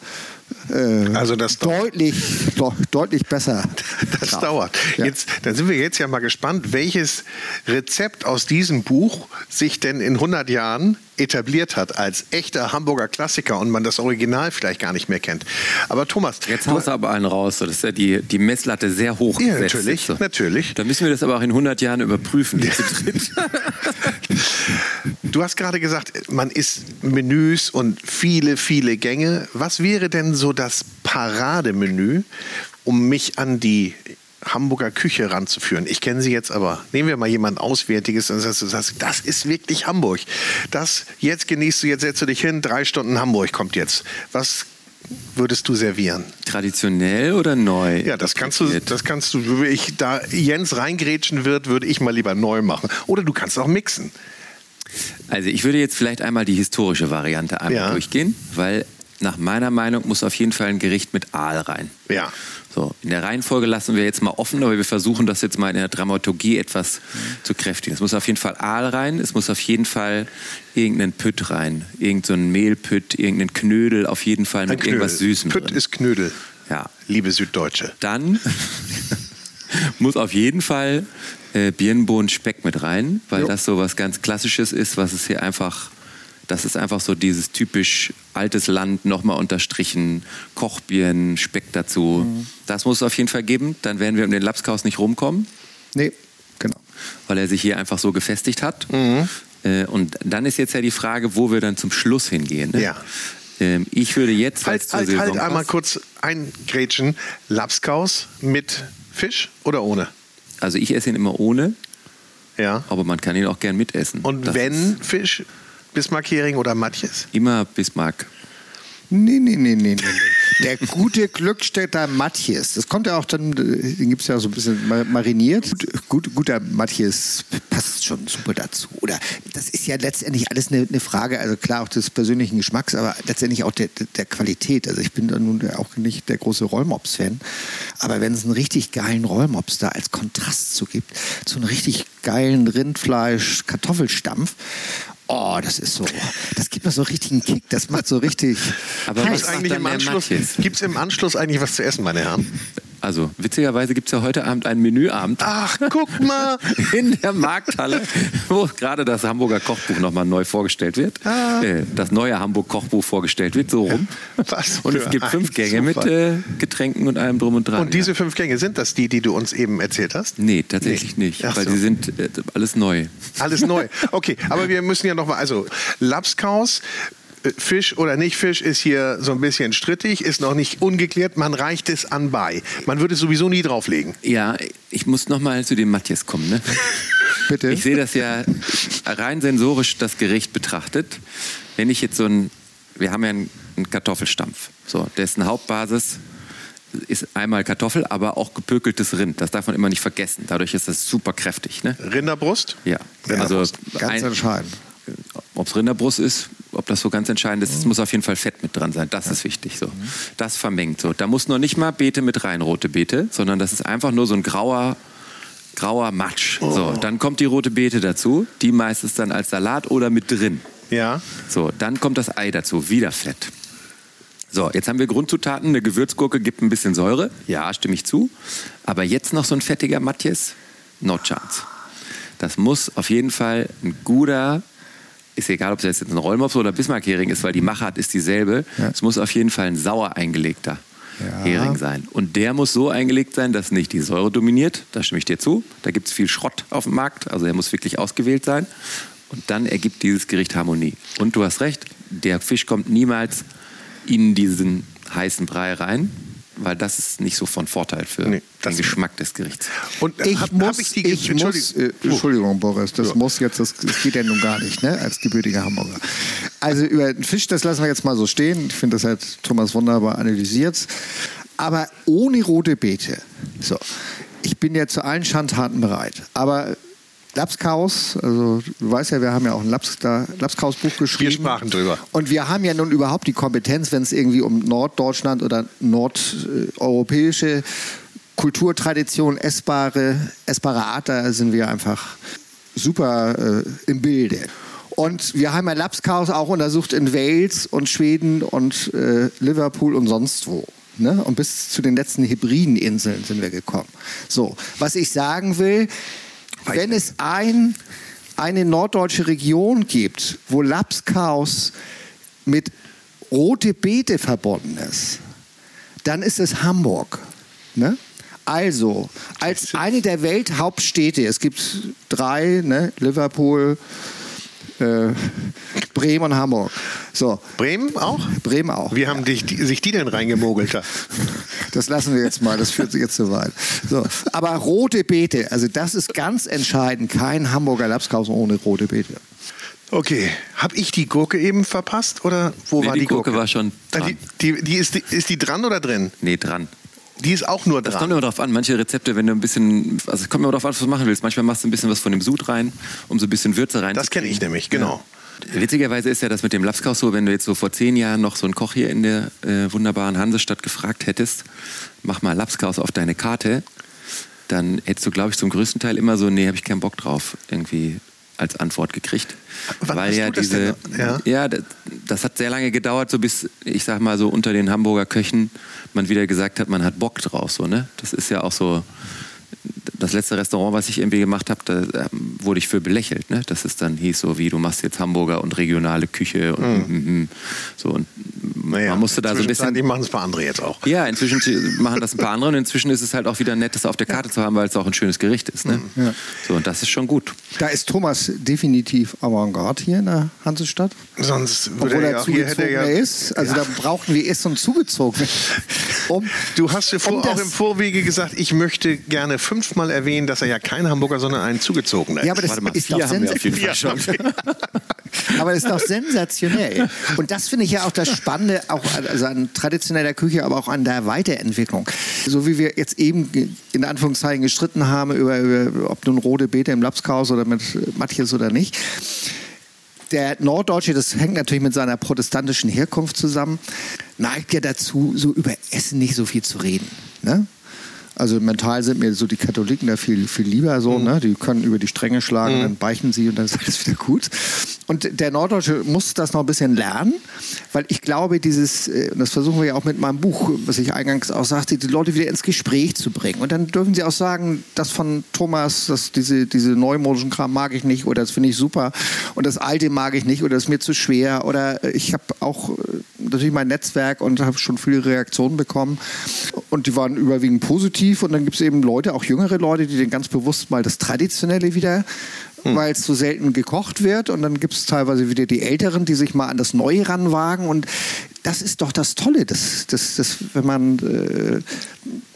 äh, Also das deutlich, de deutlich besser. (laughs) Das drauf. dauert. Ja. Jetzt, dann sind wir jetzt ja mal gespannt, welches Rezept aus diesem Buch sich denn in 100 Jahren etabliert hat als echter Hamburger Klassiker und man das Original vielleicht gar nicht mehr kennt. Aber Thomas, Jetzt haust du aber einen raus, so, dass ja die, die Messlatte sehr hoch Ja, gesetzt natürlich, ist. So. natürlich. Dann müssen wir das aber auch in 100 Jahren überprüfen. dritt. Du hast gerade gesagt, man isst Menüs und viele, viele Gänge. Was wäre denn so das Parademenü, um mich an die Hamburger Küche ranzuführen? Ich kenne sie jetzt aber. Nehmen wir mal jemand Auswärtiges und sagst, sagst, das ist wirklich Hamburg. Das, jetzt genießt du, jetzt setzt du dich hin, drei Stunden Hamburg kommt jetzt. Was würdest du servieren? Traditionell oder neu? Ja, das kannst du, das kannst du, würde ich, da Jens reingrätschen wird, würde ich mal lieber neu machen. Oder du kannst auch mixen. Also ich würde jetzt vielleicht einmal die historische Variante einmal Ja. durchgehen, weil nach meiner Meinung muss auf jeden Fall ein Gericht mit Aal rein. Ja. So, in der Reihenfolge lassen wir jetzt mal offen, aber wir versuchen das jetzt mal in der Dramaturgie etwas zu kräftigen. Es muss auf jeden Fall Aal rein, es muss auf jeden Fall irgendein Pütt rein, irgendein so Mehlpütt, irgendein Knödel, auf jeden Fall mit irgendwas Süßem Pütt drin. ist Knödel, Ja, liebe Süddeutsche. dann (laughs) muss auf jeden Fall äh, Birnenbohnen Speck mit rein, weil Jo. das so was ganz Klassisches ist, was es hier einfach, das ist einfach so dieses typisch altes Land nochmal unterstrichen, Kochbirnen, Speck dazu. Mhm. Das muss es auf jeden Fall geben, dann werden wir um den Lapskaus nicht rumkommen, Nee, genau. weil er sich hier einfach so gefestigt hat. Mhm. Äh, und dann ist jetzt ja die Frage, wo wir dann zum Schluss hingehen. Ne? Ja. Ähm, ich würde jetzt, Halt, halt, halt einmal kurz eingrätschen. Lapskaus mit Fisch oder ohne? also ich esse ihn immer ohne, Ja. aber man kann ihn auch gern mitessen. Und Das wenn Fisch, Bismarck-Hering oder Matjes? Immer Bismarck. Nee, nee, nee, nee, nee. Der gute Glückstädter Matjes, das kommt ja auch dann, den gibt es ja so ein bisschen ma- mariniert. Gut, gut, guter Matjes passt schon super dazu. Oder das ist ja letztendlich alles eine, eine Frage, also klar auch des persönlichen Geschmacks, aber letztendlich auch der, der- der Qualität. Also ich bin da nun auch nicht der große Rollmops-Fan, aber wenn es einen richtig geilen Rollmops da als Kontrast zu gibt, zu einem richtig geilen Rindfleisch-Kartoffelstampf, Oh, das ist so, das gibt mir so richtigen Kick, das macht so richtig. Aber Gibt's was eigentlich im Anschluss, gibt's im Anschluss eigentlich was zu essen, meine Herren? Also, witzigerweise gibt es ja heute Abend einen Menüabend Ach, guck mal. (laughs) in der Markthalle, wo gerade das Hamburger Kochbuch nochmal neu vorgestellt wird. Ah. Äh, das neue Hamburg Kochbuch vorgestellt wird, so rum. (laughs) Was Und es gibt fünf Gänge mit äh, Getränken und allem drum und dran. Und diese fünf Gänge, sind das die, die du uns eben erzählt hast? Nee, tatsächlich Nee. nicht, Ach weil so. die sind äh, alles neu. Alles neu. Okay, aber wir müssen ja noch mal, also Lapskaus, Fisch oder nicht Fisch ist hier so ein bisschen strittig, ist noch nicht ungeklärt. Man reicht es an bei. Man würde es sowieso nie drauflegen. Ja, ich muss nochmal zu dem Matthias kommen. Ne? (laughs) Bitte. Ich sehe das ja rein sensorisch das Gericht betrachtet. Wenn ich jetzt so ein, wir haben ja einen, einen Kartoffelstampf, so, dessen Hauptbasis ist einmal Kartoffel, aber auch gepökeltes Rind. Das darf man immer nicht vergessen. Dadurch ist das super kräftig. Ne? Rinderbrust? Ja, Rinderbrust, also ganz entscheidend. Ob es Rinderbrust ist, ob das so ganz entscheidend ist, es muss auf jeden Fall Fett mit dran sein. Das ist wichtig. So. Das vermengt. So. Da muss noch nicht mal Beete mit rein, rote Beete, sondern das ist einfach nur so ein grauer, grauer Matsch. So, dann kommt die rote Beete dazu, die meistens dann als Salat oder mit drin. Ja. So, dann kommt das Ei dazu, wieder Fett. So, jetzt haben wir Grundzutaten. Eine Gewürzgurke gibt ein bisschen Säure. Ja, stimme ich zu. Aber jetzt noch so ein fettiger Matjes? No chance. Das muss auf jeden Fall ein guter, ist egal, ob es jetzt ein Rollmops oder Bismarck-Hering ist, weil die Machart ist dieselbe. Ja. Es muss auf jeden Fall ein sauer eingelegter Ja. Hering sein. Und der muss so eingelegt sein, dass nicht die Säure dominiert. Da stimme ich dir zu. Da gibt es viel Schrott auf dem Markt. Also er muss wirklich ausgewählt sein. Und dann ergibt dieses Gericht Harmonie. Und du hast recht, der Fisch kommt niemals in diesen heißen Brei rein, weil das ist nicht so von Vorteil für Nee, den Geschmack des Gerichts. Und Ich hab- muss, hab ich die ich muss, äh, Entschuldigung, Boris, das muss jetzt, das, das geht ja nun gar nicht, ne, als gebürtiger Hamburger. Also über den Fisch, das lassen wir jetzt mal so stehen. Ich finde, das hat Thomas wunderbar analysiert. Aber ohne rote Beete. So, ich bin ja zu allen Schandtaten bereit. Aber Lapskaus, also du weißt ja, wir haben ja auch ein Laps, Lapskaus-Buch geschrieben. Wir sprachen drüber. Und wir haben ja nun überhaupt die Kompetenz, wenn es irgendwie um Norddeutschland oder nordeuropäische Kulturtradition, essbare, essbare Art, da sind wir einfach super äh, im Bilde. Und wir haben ja Lapskaus auch untersucht in Wales und Schweden und äh, Liverpool und sonst wo. Ne? Und bis zu den letzten Hebrideninseln sind wir gekommen. So, was ich sagen will, wenn es ein, eine norddeutsche Region gibt, wo Lapskaus mit rote Beete verbunden ist, dann ist es Hamburg. Ne? Also, als eine der Welthauptstädte, es gibt drei, ne? Liverpool, äh, Bremen und Hamburg. So, Bremen auch? Bremen auch. Wie haben dich, die, sich die denn reingemogelt? da? (laughs) Das lassen wir jetzt mal, das führt jetzt zu weit. So, aber rote Beete, also das ist ganz entscheidend. Kein Hamburger Lapskaus ohne rote Beete. Okay, habe ich die Gurke eben verpasst oder wo Nee, war die die Gurke Gurke? war schon Ah, dran. Die, die, die, ist, die, ist die dran oder drin? Nee, dran. Die ist auch nur Das dran. kommt immer drauf an. Manche Rezepte, wenn du ein bisschen, also es kommt immer drauf an, was du machen willst. Manchmal machst du ein bisschen was von dem Sud rein, um so ein bisschen Würze rein. Das kenne ich nämlich, genau. Witzigerweise ist ja das mit dem Lapskaus so, wenn du jetzt so vor zehn Jahren noch so einen Koch hier in der äh, wunderbaren Hansestadt gefragt hättest, mach mal Lapskaus auf deine Karte, dann hättest du, glaube ich, zum größten Teil immer so, nee, habe ich keinen Bock drauf, irgendwie als Antwort gekriegt. Wann Weil ja diese? Ja? ja, das, das hat sehr lange gedauert, so bis, ich sag mal so unter den Hamburger Köchen, man wieder gesagt hat, man hat Bock drauf, so, ne? Das ist ja auch so, das letzte Restaurant, was ich irgendwie gemacht habe, da ähm, wurde ich für belächelt, ne? Dass es dann hieß, so wie du machst jetzt Hamburger und regionale Küche und mm, so und Naja, man musste da so ein bisschen. zwischenzeitlich machen es ein paar andere jetzt auch. Ja, inzwischen machen das ein paar andere und inzwischen ist es halt auch wieder nett, das auf der Karte zu haben, weil es auch ein schönes Gericht ist. Ne? Ja. So, und das ist schon gut. Da ist Thomas definitiv Avantgarde hier in der Hansestadt. Sonst würde Obwohl er er ja, er zugezogener ja, ist. Also da brauchen wir erst und zugezogen. (laughs) Um, Du hast ja vor, um auch im Vorwege gesagt, ich möchte gerne fünfmal erwähnen, dass er ja kein Hamburger, sondern ein zugezogener ist. Ja, aber das ist doch schon. (laughs) Aber das ist doch sensationell. Und das finde ich ja auch das Spannende, auch an- also an traditioneller Küche, aber auch an der Weiterentwicklung. So wie wir jetzt eben in Anführungszeichen gestritten haben über, über ob nun rote Beete im Lapskaus oder mit äh, Matjes oder nicht. Der Norddeutsche, das hängt natürlich mit seiner protestantischen Herkunft zusammen, neigt ja dazu, so über Essen nicht so viel zu reden. Ne? Also mental sind mir so die Katholiken da viel, viel lieber so, ne? Die können über die Stränge schlagen, dann beichten sie und dann ist alles wieder gut. Und der Norddeutsche muss das noch ein bisschen lernen, weil ich glaube, dieses, äh, und das versuchen wir ja auch mit meinem Buch, was ich eingangs auch sagte, die Leute wieder ins Gespräch zu bringen. Und dann dürfen sie auch sagen, das von Thomas, das, diese, diese neumodischen Kram mag ich nicht oder das finde ich super und das alte mag ich nicht oder das ist mir zu schwer oder äh, ich habe auch äh, natürlich mein Netzwerk und habe schon viele Reaktionen bekommen und die waren überwiegend positiv und dann gibt es eben Leute, auch jüngere Leute, die dann ganz bewusst mal das Traditionelle wieder weil es so selten gekocht wird. Und dann gibt es teilweise wieder die Älteren, die sich mal an das Neue ranwagen. Und das ist doch das Tolle, das, das, das, wenn, man, äh,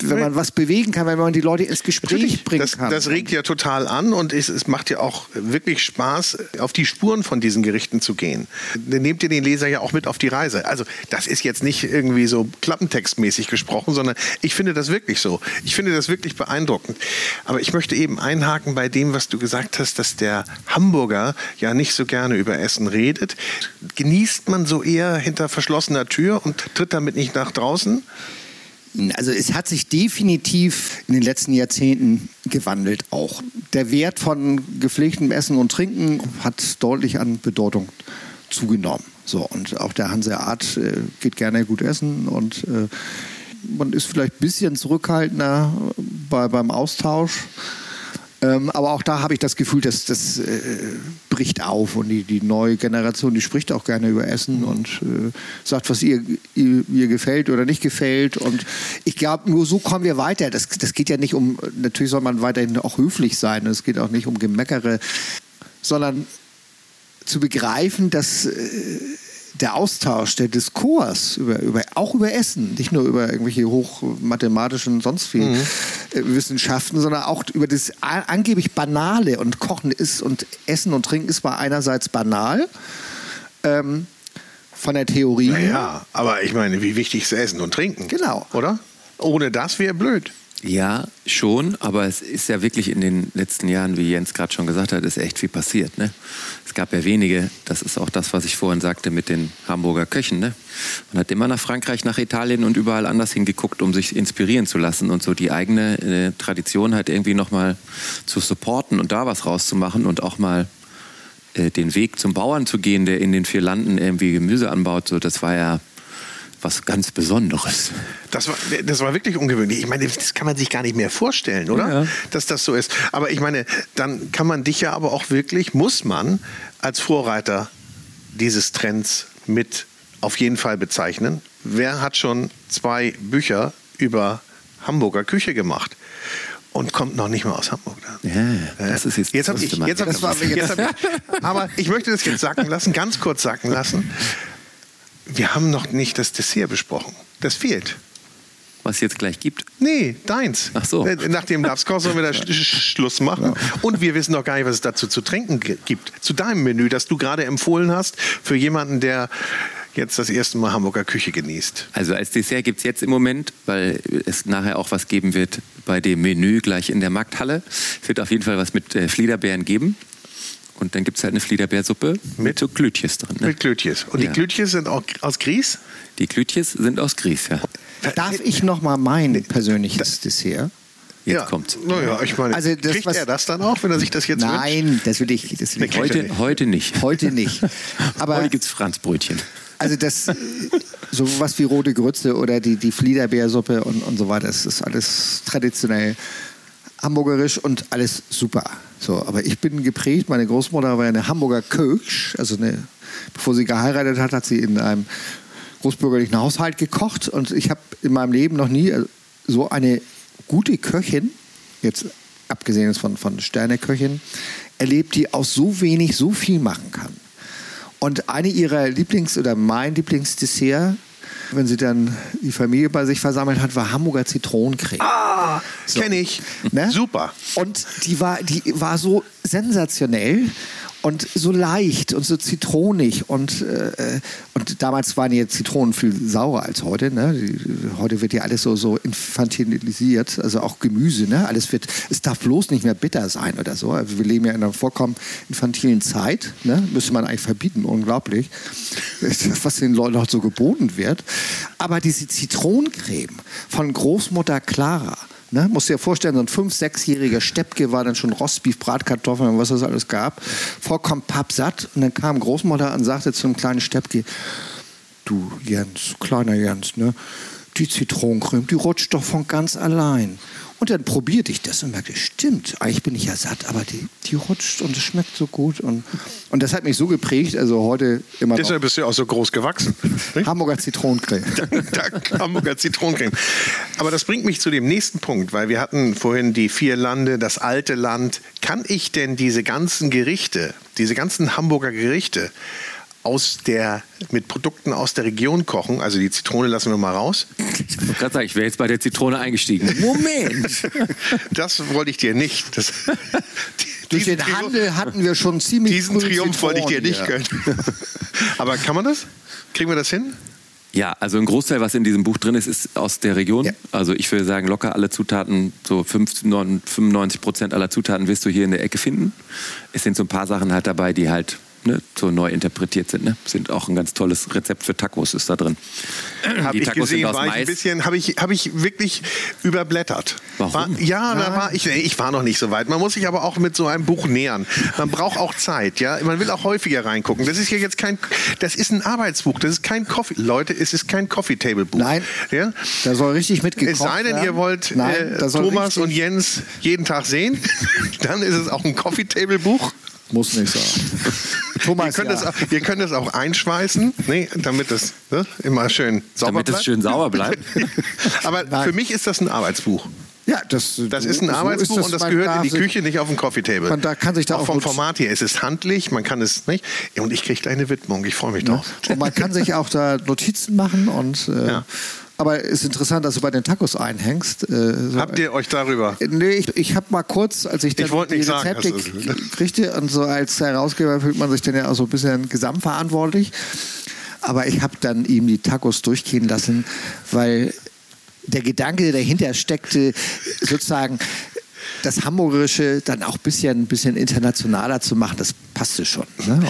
wenn man was bewegen kann, wenn man die Leute ins Gespräch bringen das, kann. das regt ja total an und es, es macht ja auch wirklich Spaß, auf die Spuren von diesen Gerichten zu gehen. Dann nehmt ihr den Leser ja auch mit auf die Reise. Also das ist jetzt nicht irgendwie so klappentextmäßig gesprochen, sondern ich finde das wirklich so. Ich finde das wirklich beeindruckend. Aber ich möchte eben einhaken bei dem, was du gesagt hast, dass der Hamburger ja nicht so gerne über Essen redet. Genießt man so eher hinter verschlossener Tür und tritt damit nicht nach draußen? Also es hat sich definitiv in den letzten Jahrzehnten gewandelt auch. Der Wert von gepflegtem Essen und Trinken hat deutlich an Bedeutung zugenommen. So, und auch der Hanseat äh, geht gerne gut essen und äh, man ist vielleicht ein bisschen zurückhaltender bei, beim Austausch. Ähm, aber auch da habe ich das Gefühl, dass das äh, bricht auf und die, die neue Generation, die spricht auch gerne über Essen und äh, sagt, was ihr, ihr, ihr gefällt oder nicht gefällt. Und ich glaube, nur so kommen wir weiter. Das, das geht ja nicht um, natürlich soll man weiterhin auch höflich sein. Es geht auch nicht um Gemeckere, sondern zu begreifen, dass äh, der Austausch, der Diskurs, über, über, auch über Essen, nicht nur über irgendwelche hochmathematischen, sonst viel Mhm. äh, Wissenschaften, sondern auch über das angeblich Banale und Kochen ist und Essen und Trinken ist zwar einerseits banal, ähm, von der Theorie Ja, aber ich meine, wie wichtig ist Essen und Trinken? Genau. Oder? Ohne das wäre blöd. Ja, schon, aber es ist ja wirklich in den letzten Jahren, wie Jens gerade schon gesagt hat, ist echt viel passiert. Ne? Es gab ja wenige, das ist auch das, was ich vorhin sagte mit den Hamburger Köchen. Ne? Man hat immer nach Frankreich, nach Italien und überall anders hingeguckt, um sich inspirieren zu lassen und so die eigene äh, Tradition halt irgendwie nochmal zu supporten und da was rauszumachen und auch mal äh, den Weg zum Bauern zu gehen, der in den vier Landen irgendwie Gemüse anbaut. So, das war ja was ganz Besonderes. Das war, das war wirklich ungewöhnlich. Ich meine, das kann man sich gar nicht mehr vorstellen, oder? Ja. Dass das so ist. Aber ich meine, dann kann man dich ja aber auch wirklich, muss man als Vorreiter dieses Trends mit auf jeden Fall bezeichnen. Wer hat schon zwei Bücher über Hamburger Küche gemacht? Und kommt noch nicht mal aus Hamburg. Ja, das ist jetzt Jetzt habe ich, jetzt hab ich, jetzt hab ich, aber ich möchte das jetzt sacken lassen, ganz kurz sacken lassen. Wir haben noch nicht das Dessert besprochen. Das fehlt. was es jetzt gleich gibt? Nee, deins. Ach so. Äh, Nach dem Lapskoch sollen wir da (laughs) Sch- Sch- Schluss machen. Und wir wissen noch gar nicht, was es dazu zu trinken gi- gibt. Zu deinem Menü, das du gerade empfohlen hast, für jemanden, der jetzt das erste Mal Hamburger Küche genießt. Also als Dessert gibt es jetzt im Moment, weil es nachher auch was geben wird bei dem Menü gleich in der Markthalle. Es wird auf jeden Fall was mit äh, Fliederbeeren geben. Und dann gibt es halt eine Fliederbeersuppe mit so Glütjes drin. Ne? Mit Glütjes. Und Ja. die Glütjes sind auch aus Grieß? Die Glütjes sind aus Grieß, ja. Darf ich noch mal mein persönliches Dessert? Jetzt ja. kommt's. Naja, ich meine, Also das, kriegt was- er das dann auch, wenn er sich das jetzt wünscht? Nein, das will ich, das will ich heute, Heute, heute nicht. heute nicht. (laughs) Aber heute gibt es Franzbrötchen. also das, so was wie rote Grütze oder die, die Fliederbeersuppe und, und so weiter, das ist alles traditionell hamburgerisch und alles super. So, aber ich bin geprägt, meine Großmutter war eine Hamburger Köch, also eine, bevor sie geheiratet hat, hat sie in einem großbürgerlichen Haushalt gekocht und ich habe in meinem Leben noch nie so eine gute Köchin, jetzt abgesehen von, von Sterneköchin, erlebt, die aus so wenig so viel machen kann. Und eine ihrer Lieblings- oder mein Lieblingsdessert, wenn sie dann die Familie bei sich versammelt hat, war Hamburger Zitronencreme. Ah, So. kenne ich. Ne? Super. Und die war, die war so sensationell und so leicht und so zitronig. Und, äh, und damals waren die Zitronen viel saurer als heute. Ne? Heute wird ja alles so, so infantilisiert, also auch Gemüse. Ne? Alles wird, es darf bloß nicht mehr bitter sein oder so. Also wir leben ja in einer vollkommen infantilen Zeit. Ne? Müsste man eigentlich verbieten, unglaublich, (laughs) was den Leuten auch so geboten wird. Aber diese Zitronencreme von Großmutter Clara, Ne? Musst dir vorstellen, so ein fünf-, sechsjähriger Steppke war dann schon Rostbeef, Bratkartoffeln und was es alles gab. Vollkommen pappsatt. Und dann kam Großmutter und sagte zum kleinen Steppke, du Jens, kleiner Jens, ne? die Zitronencreme, die rutscht doch von ganz allein. Und dann probierte ich das und merkte, stimmt, eigentlich bin ich ja satt, aber die, die rutscht und es schmeckt so gut. Und, und das hat mich so geprägt, also heute immer noch. Deshalb bist du auch so groß gewachsen. Hamburger Zitronencreme. (laughs) Dank Hamburger Zitronencreme. Aber das bringt mich zu dem nächsten Punkt, weil wir hatten vorhin die vier Lande, das alte Land. Kann ich denn diese ganzen Gerichte, diese ganzen Hamburger Gerichte aus der, mit Produkten aus der Region kochen? Also die Zitrone lassen wir mal raus. Ich wollte gerade sagen, ich wäre jetzt bei der Zitrone eingestiegen. Moment! (laughs) Das wollte ich dir nicht. Das, Durch diesen den Triumph- Handel hatten wir schon ziemlich Diesen Triumph wollte ich dir nicht Zitronen gönnen. (laughs) Aber kann man das? Kriegen wir das hin? Ja, also ein Großteil, was in diesem Buch drin ist, ist aus der Region. Ja. Also ich würde sagen, locker alle Zutaten, so 95 Prozent aller Zutaten wirst du hier in der Ecke finden. Es sind so ein paar Sachen halt dabei, die halt ne, so neu interpretiert sind. Ne? Sind auch ein ganz tolles Rezept für Tacos ist da drin. Habe Die ich Tacos sind gesehen, aus war ich ein bisschen, habe ich, habe ich wirklich überblättert. Warum? War, ja, da war ich, nee, ich war noch nicht so weit. Man muss sich aber auch mit so einem Buch nähern. Man braucht auch Zeit, ja. Man will auch häufiger reingucken. Das ist ja jetzt kein, das ist ein Arbeitsbuch. Das ist kein Coffee, Leute, es ist kein Coffee Table Buch. Nein. Ja? Da soll richtig mitgekocht Es sei denn, werden. ihr wollt Nein, äh, da soll Thomas und Jens jeden Tag sehen, (laughs) dann ist es auch ein Coffee Table Buch. Muss nicht sein. Ihr (laughs) Thomas, könnt, ja. das, auch- ihr könnt das auch einschweißen, nee, damit es ne, immer schön sauber Damit es bleibt. schön sauber bleibt. (laughs) Aber Nein. für mich ist das ein Arbeitsbuch. ja, das, Das ist ein so Arbeitsbuch es. und das gehört in die Küche, nicht auf dem Coffee Table. Man da kann sich da auch auch vom Format her. Es ist handlich, man kann es nicht. Und ich kriege gleich eine Widmung. Ich freue mich drauf. Und man kann sich auch da Notizen machen und äh, Ja. Aber es ist interessant, dass du bei den Tacos einhängst. Äh, so, Habt ihr euch darüber? Äh, Nee, ich, ich habe mal kurz, als ich Ich die Rezepte kriegte und so als Herausgeber fühlt man sich dann ja auch so ein bisschen gesamtverantwortlich. Aber ich habe dann ihm die Tacos durchgehen lassen, weil der Gedanke, der dahinter steckte, sozusagen das Hamburgerische dann auch ein bisschen, bisschen internationaler zu machen, das passte schon. Ne?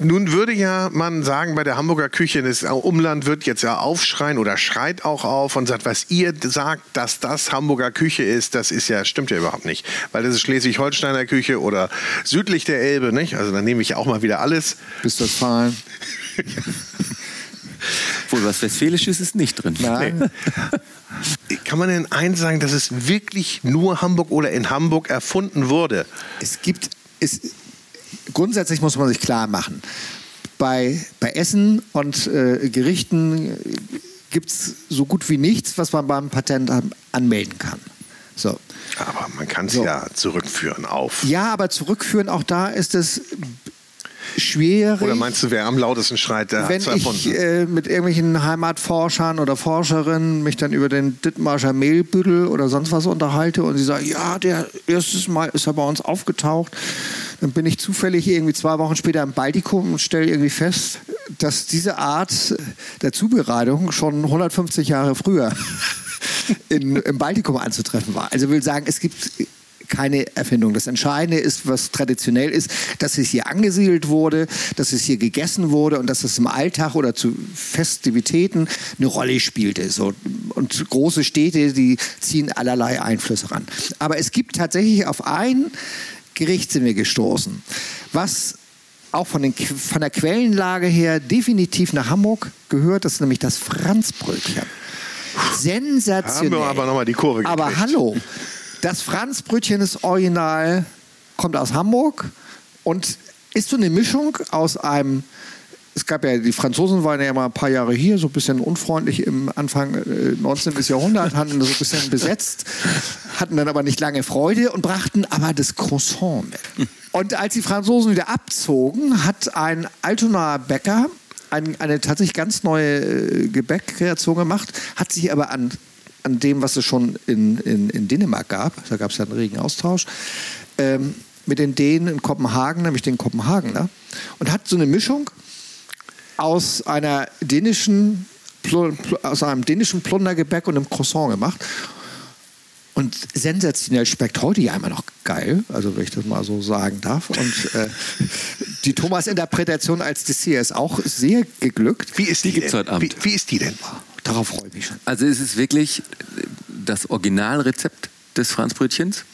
Nun würde ja man sagen, bei der Hamburger Küche, das Umland wird jetzt ja aufschreien oder schreit auch auf und sagt, was ihr sagt, dass das Hamburger Küche ist, das ist ja, stimmt ja überhaupt nicht. Weil das ist Schleswig-Holsteiner Küche oder südlich der Elbe, nicht? Also dann nehme ich auch mal wieder alles. bis das Fallen. (laughs) Wohl was Westfälisches ist nicht drin. Nein. Kann man denn eins sagen, dass es wirklich nur Hamburg oder in Hamburg erfunden wurde? Es gibt, es, grundsätzlich muss man sich klar machen, bei, bei Essen und äh, Gerichten gibt es so gut wie nichts, was man beim Patent an, anmelden kann. So. Aber man kann es So. ja zurückführen auf. Ja, aber zurückführen, auch da ist es schwierig. Oder meinst du, wer am lautesten schreit, der wenn ich äh, mit irgendwelchen Heimatforschern oder Forscherinnen mich dann über den Dithmarscher Mehlbüttel oder sonst was unterhalte und sie sagen, ja, der erstes Mal ist er bei uns aufgetaucht, dann bin ich zufällig irgendwie zwei Wochen später im Baltikum und stelle irgendwie fest, dass diese Art der Zubereitung schon 150 Jahre früher (laughs) in, im Baltikum anzutreffen war. Also will sagen, es gibt keine Erfindung. Das Entscheidende ist, was traditionell ist, dass es hier angesiedelt wurde, dass es hier gegessen wurde und dass es im Alltag oder zu Festivitäten eine Rolle spielte. So. Und große Städte, die ziehen allerlei Einflüsse ran. Aber es gibt tatsächlich auf ein Gericht sind wir gestoßen, was auch von, den, von der Quellenlage her definitiv nach Hamburg gehört, das ist nämlich das Franzbrötchen. Sensationell. Haben wir aber noch mal die Kurve gekriegt. Aber hallo, das Franzbrötchen ist original, kommt aus Hamburg und ist so eine Mischung aus einem es gab ja, die Franzosen waren ja mal ein paar Jahre hier, so ein bisschen unfreundlich im Anfang äh, 19. Jahrhundert, hatten so ein bisschen besetzt, hatten dann aber nicht lange Freude und brachten aber das Croissant mit. Und als die Franzosen wieder abzogen, hat ein Altonaer Bäcker ein, eine tatsächlich ganz neue äh, Gebäckkreation gemacht, hat sich aber an, an dem, was es schon in, in, in Dänemark gab, da gab es ja einen regen Austausch, ähm, mit den Dänen in Kopenhagen, nämlich den Kopenhagener, und hat so eine Mischung aus einer dänischen aus einem dänischen Plundergebäck und einem Croissant gemacht. Und sensationell schmeckt heute ja immer noch geil, also wenn ich das mal so sagen darf. Und äh, (laughs) die Thomas-Interpretation als Dessert ist auch sehr geglückt. wie ist die, Die denn? Wie, wie ist die denn? Darauf freue ich mich schon. Also es ist wirklich das Originalrezept des Franzbrötchens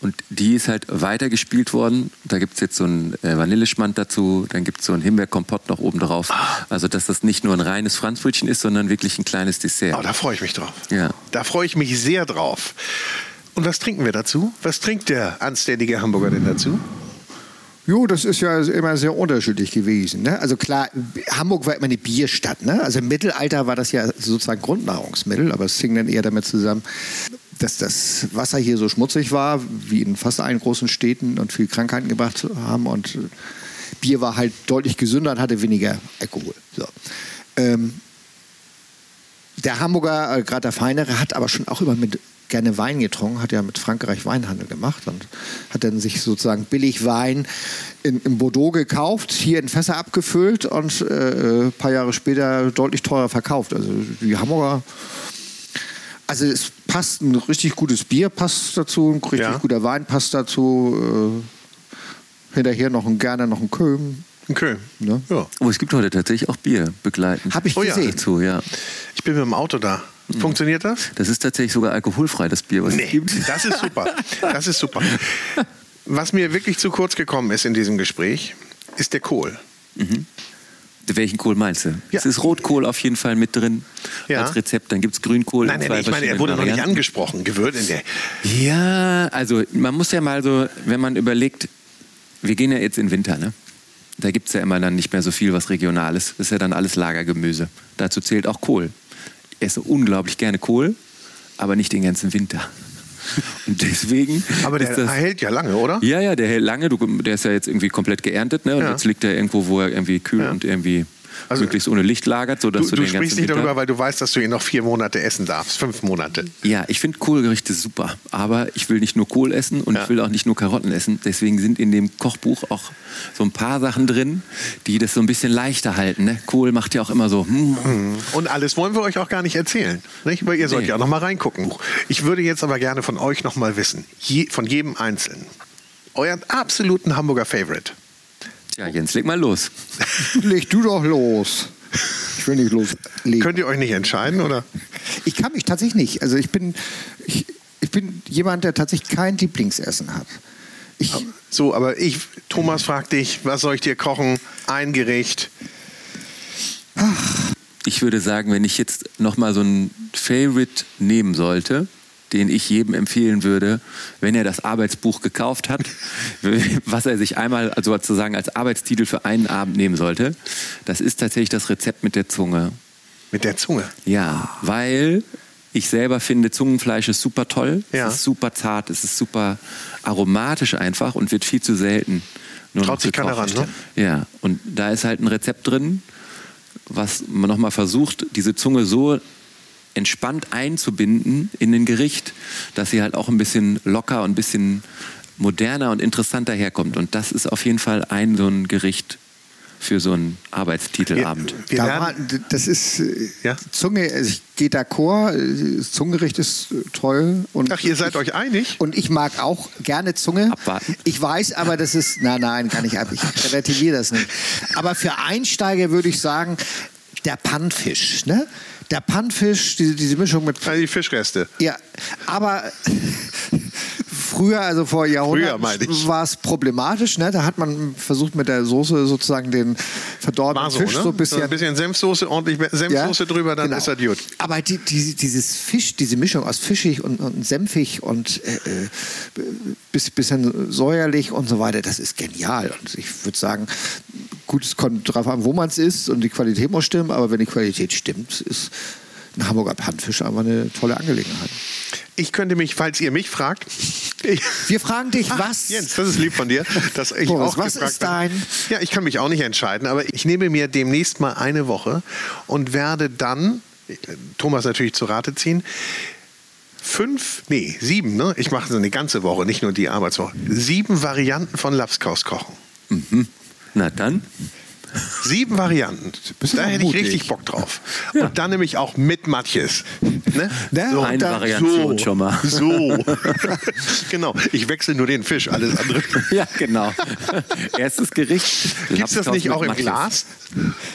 und die ist halt weitergespielt worden. Da gibt es jetzt so einen äh, Vanilleschmand dazu, dann gibt es so einen Himbeerkompott noch oben drauf. Also dass das nicht nur ein reines Franzbrötchen ist, sondern wirklich ein kleines Dessert. Oh, da freue ich mich drauf. Ja. Da freue ich mich sehr drauf. Und was trinken wir dazu? Was trinkt der anständige Hamburger denn dazu? Jo, das ist ja immer sehr unterschiedlich gewesen. Ne? Also klar, Hamburg war immer eine Bierstadt. Ne? Also im Mittelalter war das ja sozusagen Grundnahrungsmittel, aber es hing dann eher damit zusammen, dass das Wasser hier so schmutzig war, wie in fast allen großen Städten und viel Krankheiten gebracht haben. Und äh, Bier war halt deutlich gesünder und hatte weniger Alkohol. So. Ähm, der Hamburger, äh, gerade der Feinere, hat aber schon auch immer mit gerne Wein getrunken, hat ja mit Frankreich Weinhandel gemacht und hat dann sich sozusagen billig Wein in, in Bordeaux gekauft, hier in Fässer abgefüllt und äh, ein paar Jahre später deutlich teurer verkauft. Also die Hamburger, also es passt ein richtig gutes Bier passt dazu, ein richtig Ja. guter Wein passt dazu. Äh, hinterher noch ein gerne noch ein Köln. Ein Köln. Ne? Ja. Oh, es gibt heute tatsächlich auch Bier begleitend. Hab ich Oh ja. gesehen. dazu, ja. Ich bin mit dem Auto da. Funktioniert das? Das ist tatsächlich sogar alkoholfrei, das Bier, was es Nee, gibt. das ist super. Das ist super. Was mir wirklich zu kurz gekommen ist in diesem Gespräch, ist der Kohl. Welchen Kohl meinst du? Ja. Es ist Rotkohl auf jeden Fall mit drin Ja. als Rezept. Dann gibt es Grünkohl. Nein, in nein, ich meine, er wurde noch nicht angesprochen. Gewürzt in der. Ja, also man muss ja mal so, wenn man überlegt, wir gehen ja jetzt in Winter, ne? Da gibt es ja immer dann nicht mehr so viel, was Regionales. Das ist ja dann alles Lagergemüse. Dazu zählt auch Kohl. Esse unglaublich gerne Kohl, aber nicht den ganzen Winter. (laughs) Und deswegen. Aber der das, hält ja lange, oder? Ja, ja, der hält lange. Du, der ist ja jetzt irgendwie komplett geerntet, ne? Und Ja. jetzt liegt er irgendwo, wo er irgendwie kühl Ja. und irgendwie Also- möglichst ohne Licht lagert, sodass Du, du, du den sprichst nicht Winter darüber, weil du weißt, dass du ihn noch vier Monate essen darfst. Fünf Monate. Ja, ich finde Kohlgerichte super, aber ich will nicht nur Kohl essen und Ja. ich will auch nicht nur Karotten essen. Deswegen sind in dem Kochbuch auch so ein paar Sachen drin, die das so ein bisschen leichter halten. Ne? Kohl macht ja auch immer so. Hm, Und alles wollen wir euch auch gar nicht erzählen. Nicht? Weil ihr sollt Nee. ja noch mal reingucken. Ich würde jetzt aber gerne von euch noch mal wissen, je, von jedem Einzelnen, euren absoluten Hamburger Favorite. Tja, Jens, leg mal los. (laughs) Leg du doch los. Ich will nicht loslegen. Könnt ihr euch nicht entscheiden, oder? Ich kann mich tatsächlich nicht. Also ich bin, ich, ich bin jemand, der tatsächlich kein Lieblingsessen hat. Ich, So, aber ich, Thomas fragt dich, was soll ich dir kochen? Ein Gericht. Ich würde sagen, wenn ich jetzt nochmal so einen Favorite nehmen sollte, den ich jedem empfehlen würde, wenn er das Arbeitsbuch gekauft hat, (laughs) was er sich einmal sozusagen als Arbeitstitel für einen Abend nehmen sollte, das ist tatsächlich das Rezept mit der Zunge. Mit der Zunge. Ja, weil Ich selber finde Zungenfleisch ist super toll. Ja. Es ist super zart, es ist super aromatisch einfach und wird viel zu selten. nur Traut sich keiner ran, ne? Ja, und da ist halt ein Rezept drin, was man nochmal versucht, diese Zunge so entspannt einzubinden in den Gericht, dass sie halt auch ein bisschen locker und ein bisschen moderner und interessanter herkommt. Und das ist auf jeden Fall ein so ein Gericht für so einen Arbeitstitelabend. Wir Da werden, war, das ist äh, Ja? Zunge, also ich gehe d'accord, äh, das Zungenricht ist äh, toll. Und ach, ihr seid euch einig? Und ich mag auch gerne Zunge. Abwarten. Ich weiß aber, das ist, nein, nein, kann ich ab. Ich relativiere das nicht. Aber für Einsteiger würde ich sagen, der Pannfisch, ne? Der Pannfisch, diese, diese Mischung mit Also die Fischreste. ja, aber früher, also vor Jahrhunderten, war es problematisch. Ne? Da hat man versucht mit der Soße sozusagen den verdorbenen War so, Fisch ne? so ein bisschen, ein bisschen Senfsoße, ordentlich Senfsoße drüber, dann genau. ist das gut. Aber die, die, dieses Fisch, diese Mischung aus fischig und, und senfig und äh, äh, bis, bisschen säuerlich und so weiter, das ist genial. Und ich würde sagen, gut, es kommt drauf an, wo man es isst und die Qualität muss stimmen, aber wenn die Qualität stimmt, ist ein Hamburger Pannfisch einfach eine tolle Angelegenheit. Ich könnte mich, falls ihr mich fragt, Wir fragen dich, Ach, was Jens, das ist lieb von dir, dass ich Boris, auch was gefragt ist dein- Ja, ich kann mich auch nicht entscheiden, aber ich nehme mir demnächst mal eine Woche und werde dann Thomas natürlich zu Rate ziehen. Fünf, nee, sieben, ne? Ich mache so eine ganze Woche, nicht nur die Arbeitswoche. Sieben Varianten von Lapskaus kochen. Na dann. Sieben Varianten. bist Da aber hätte ich richtig Bock drauf. Und dann nämlich auch mit Matjes. Ne? Ne? So. Eine Variation schon mal. So. (laughs) genau. Ich wechsle nur den Fisch, alles andere. Ja, genau. (laughs) Erstes Gericht. Gibt es das nicht auch im Matjes. Glas?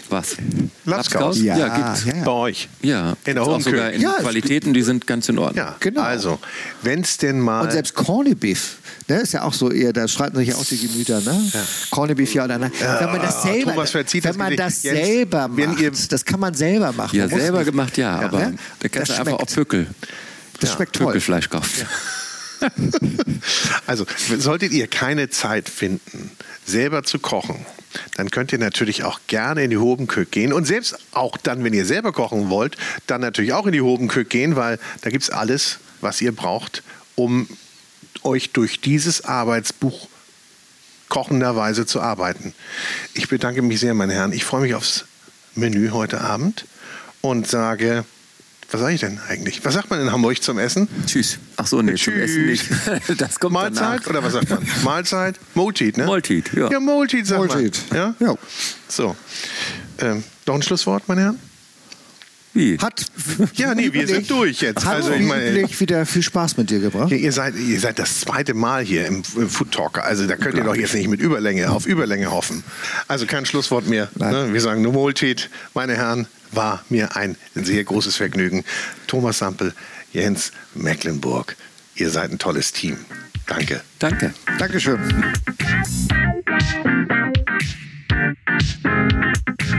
Was? Lapskaus? Ja, Ja, gibt's. ja. Bei euch? Ja, In der Homenküche? sogar in Ja, es Qualitäten, die sind ganz in Ordnung. Ja, Genau. Also, wenn es denn mal. Und selbst Corned Beef, ne, ist ja auch so eher, da streiten sich ja auch die Gemüter, ne? Corned Beef, ja oder nein. wenn man das selber, Thomas verzieht wenn das man Gesicht. das Jens, selber macht, ihr- das kann man selber machen. Ja, selber nicht- gemacht, ja, aber ne? da kannst Das du einfach auch. Pückel, Das schmeckt toll. Pückelfleisch kaufen. (laughs) Also, solltet ihr keine Zeit finden, selber zu kochen, dann könnt ihr natürlich auch gerne in die Hobenküche gehen. Und selbst auch dann, wenn ihr selber kochen wollt, dann natürlich auch in die Hobenküche gehen, weil da gibt es alles, was ihr braucht, um euch durch dieses Arbeitsbuch kochenderweise zu arbeiten. Ich bedanke mich sehr, meine Herren. Ich freue mich aufs Menü heute Abend und sage, was sage ich denn eigentlich? Was sagt man in Hamburg zum Essen? Tschüss. Ach so, nee, zum Tschüss. Essen nicht. (laughs) Das kommt Mahlzeit danach. oder was sagt man? Mahlzeit? Moultit, ne? Moultit, ja. Ja, Moultit sagt Moultit. man. Ja? Ja. So. Ähm, noch ein Schlusswort, meine Herren? Wie? Hat, Ja, nee, wir sind durch jetzt. Hat Also, ich meine- üblich wieder viel Spaß mit dir gebracht. Ja, ihr, seid, ihr seid das zweite Mal hier im, im Food Talker. Also da könnt ihr doch jetzt nicht mit Überlänge auf Überlänge hoffen. Also kein Schlusswort mehr. Ne? Wir sagen nur Wohltät. Meine Herren, war mir ein sehr großes Vergnügen. Thomas Sampel, Jens Mecklenburg. Ihr seid ein tolles Team. Danke. Danke. Dankeschön.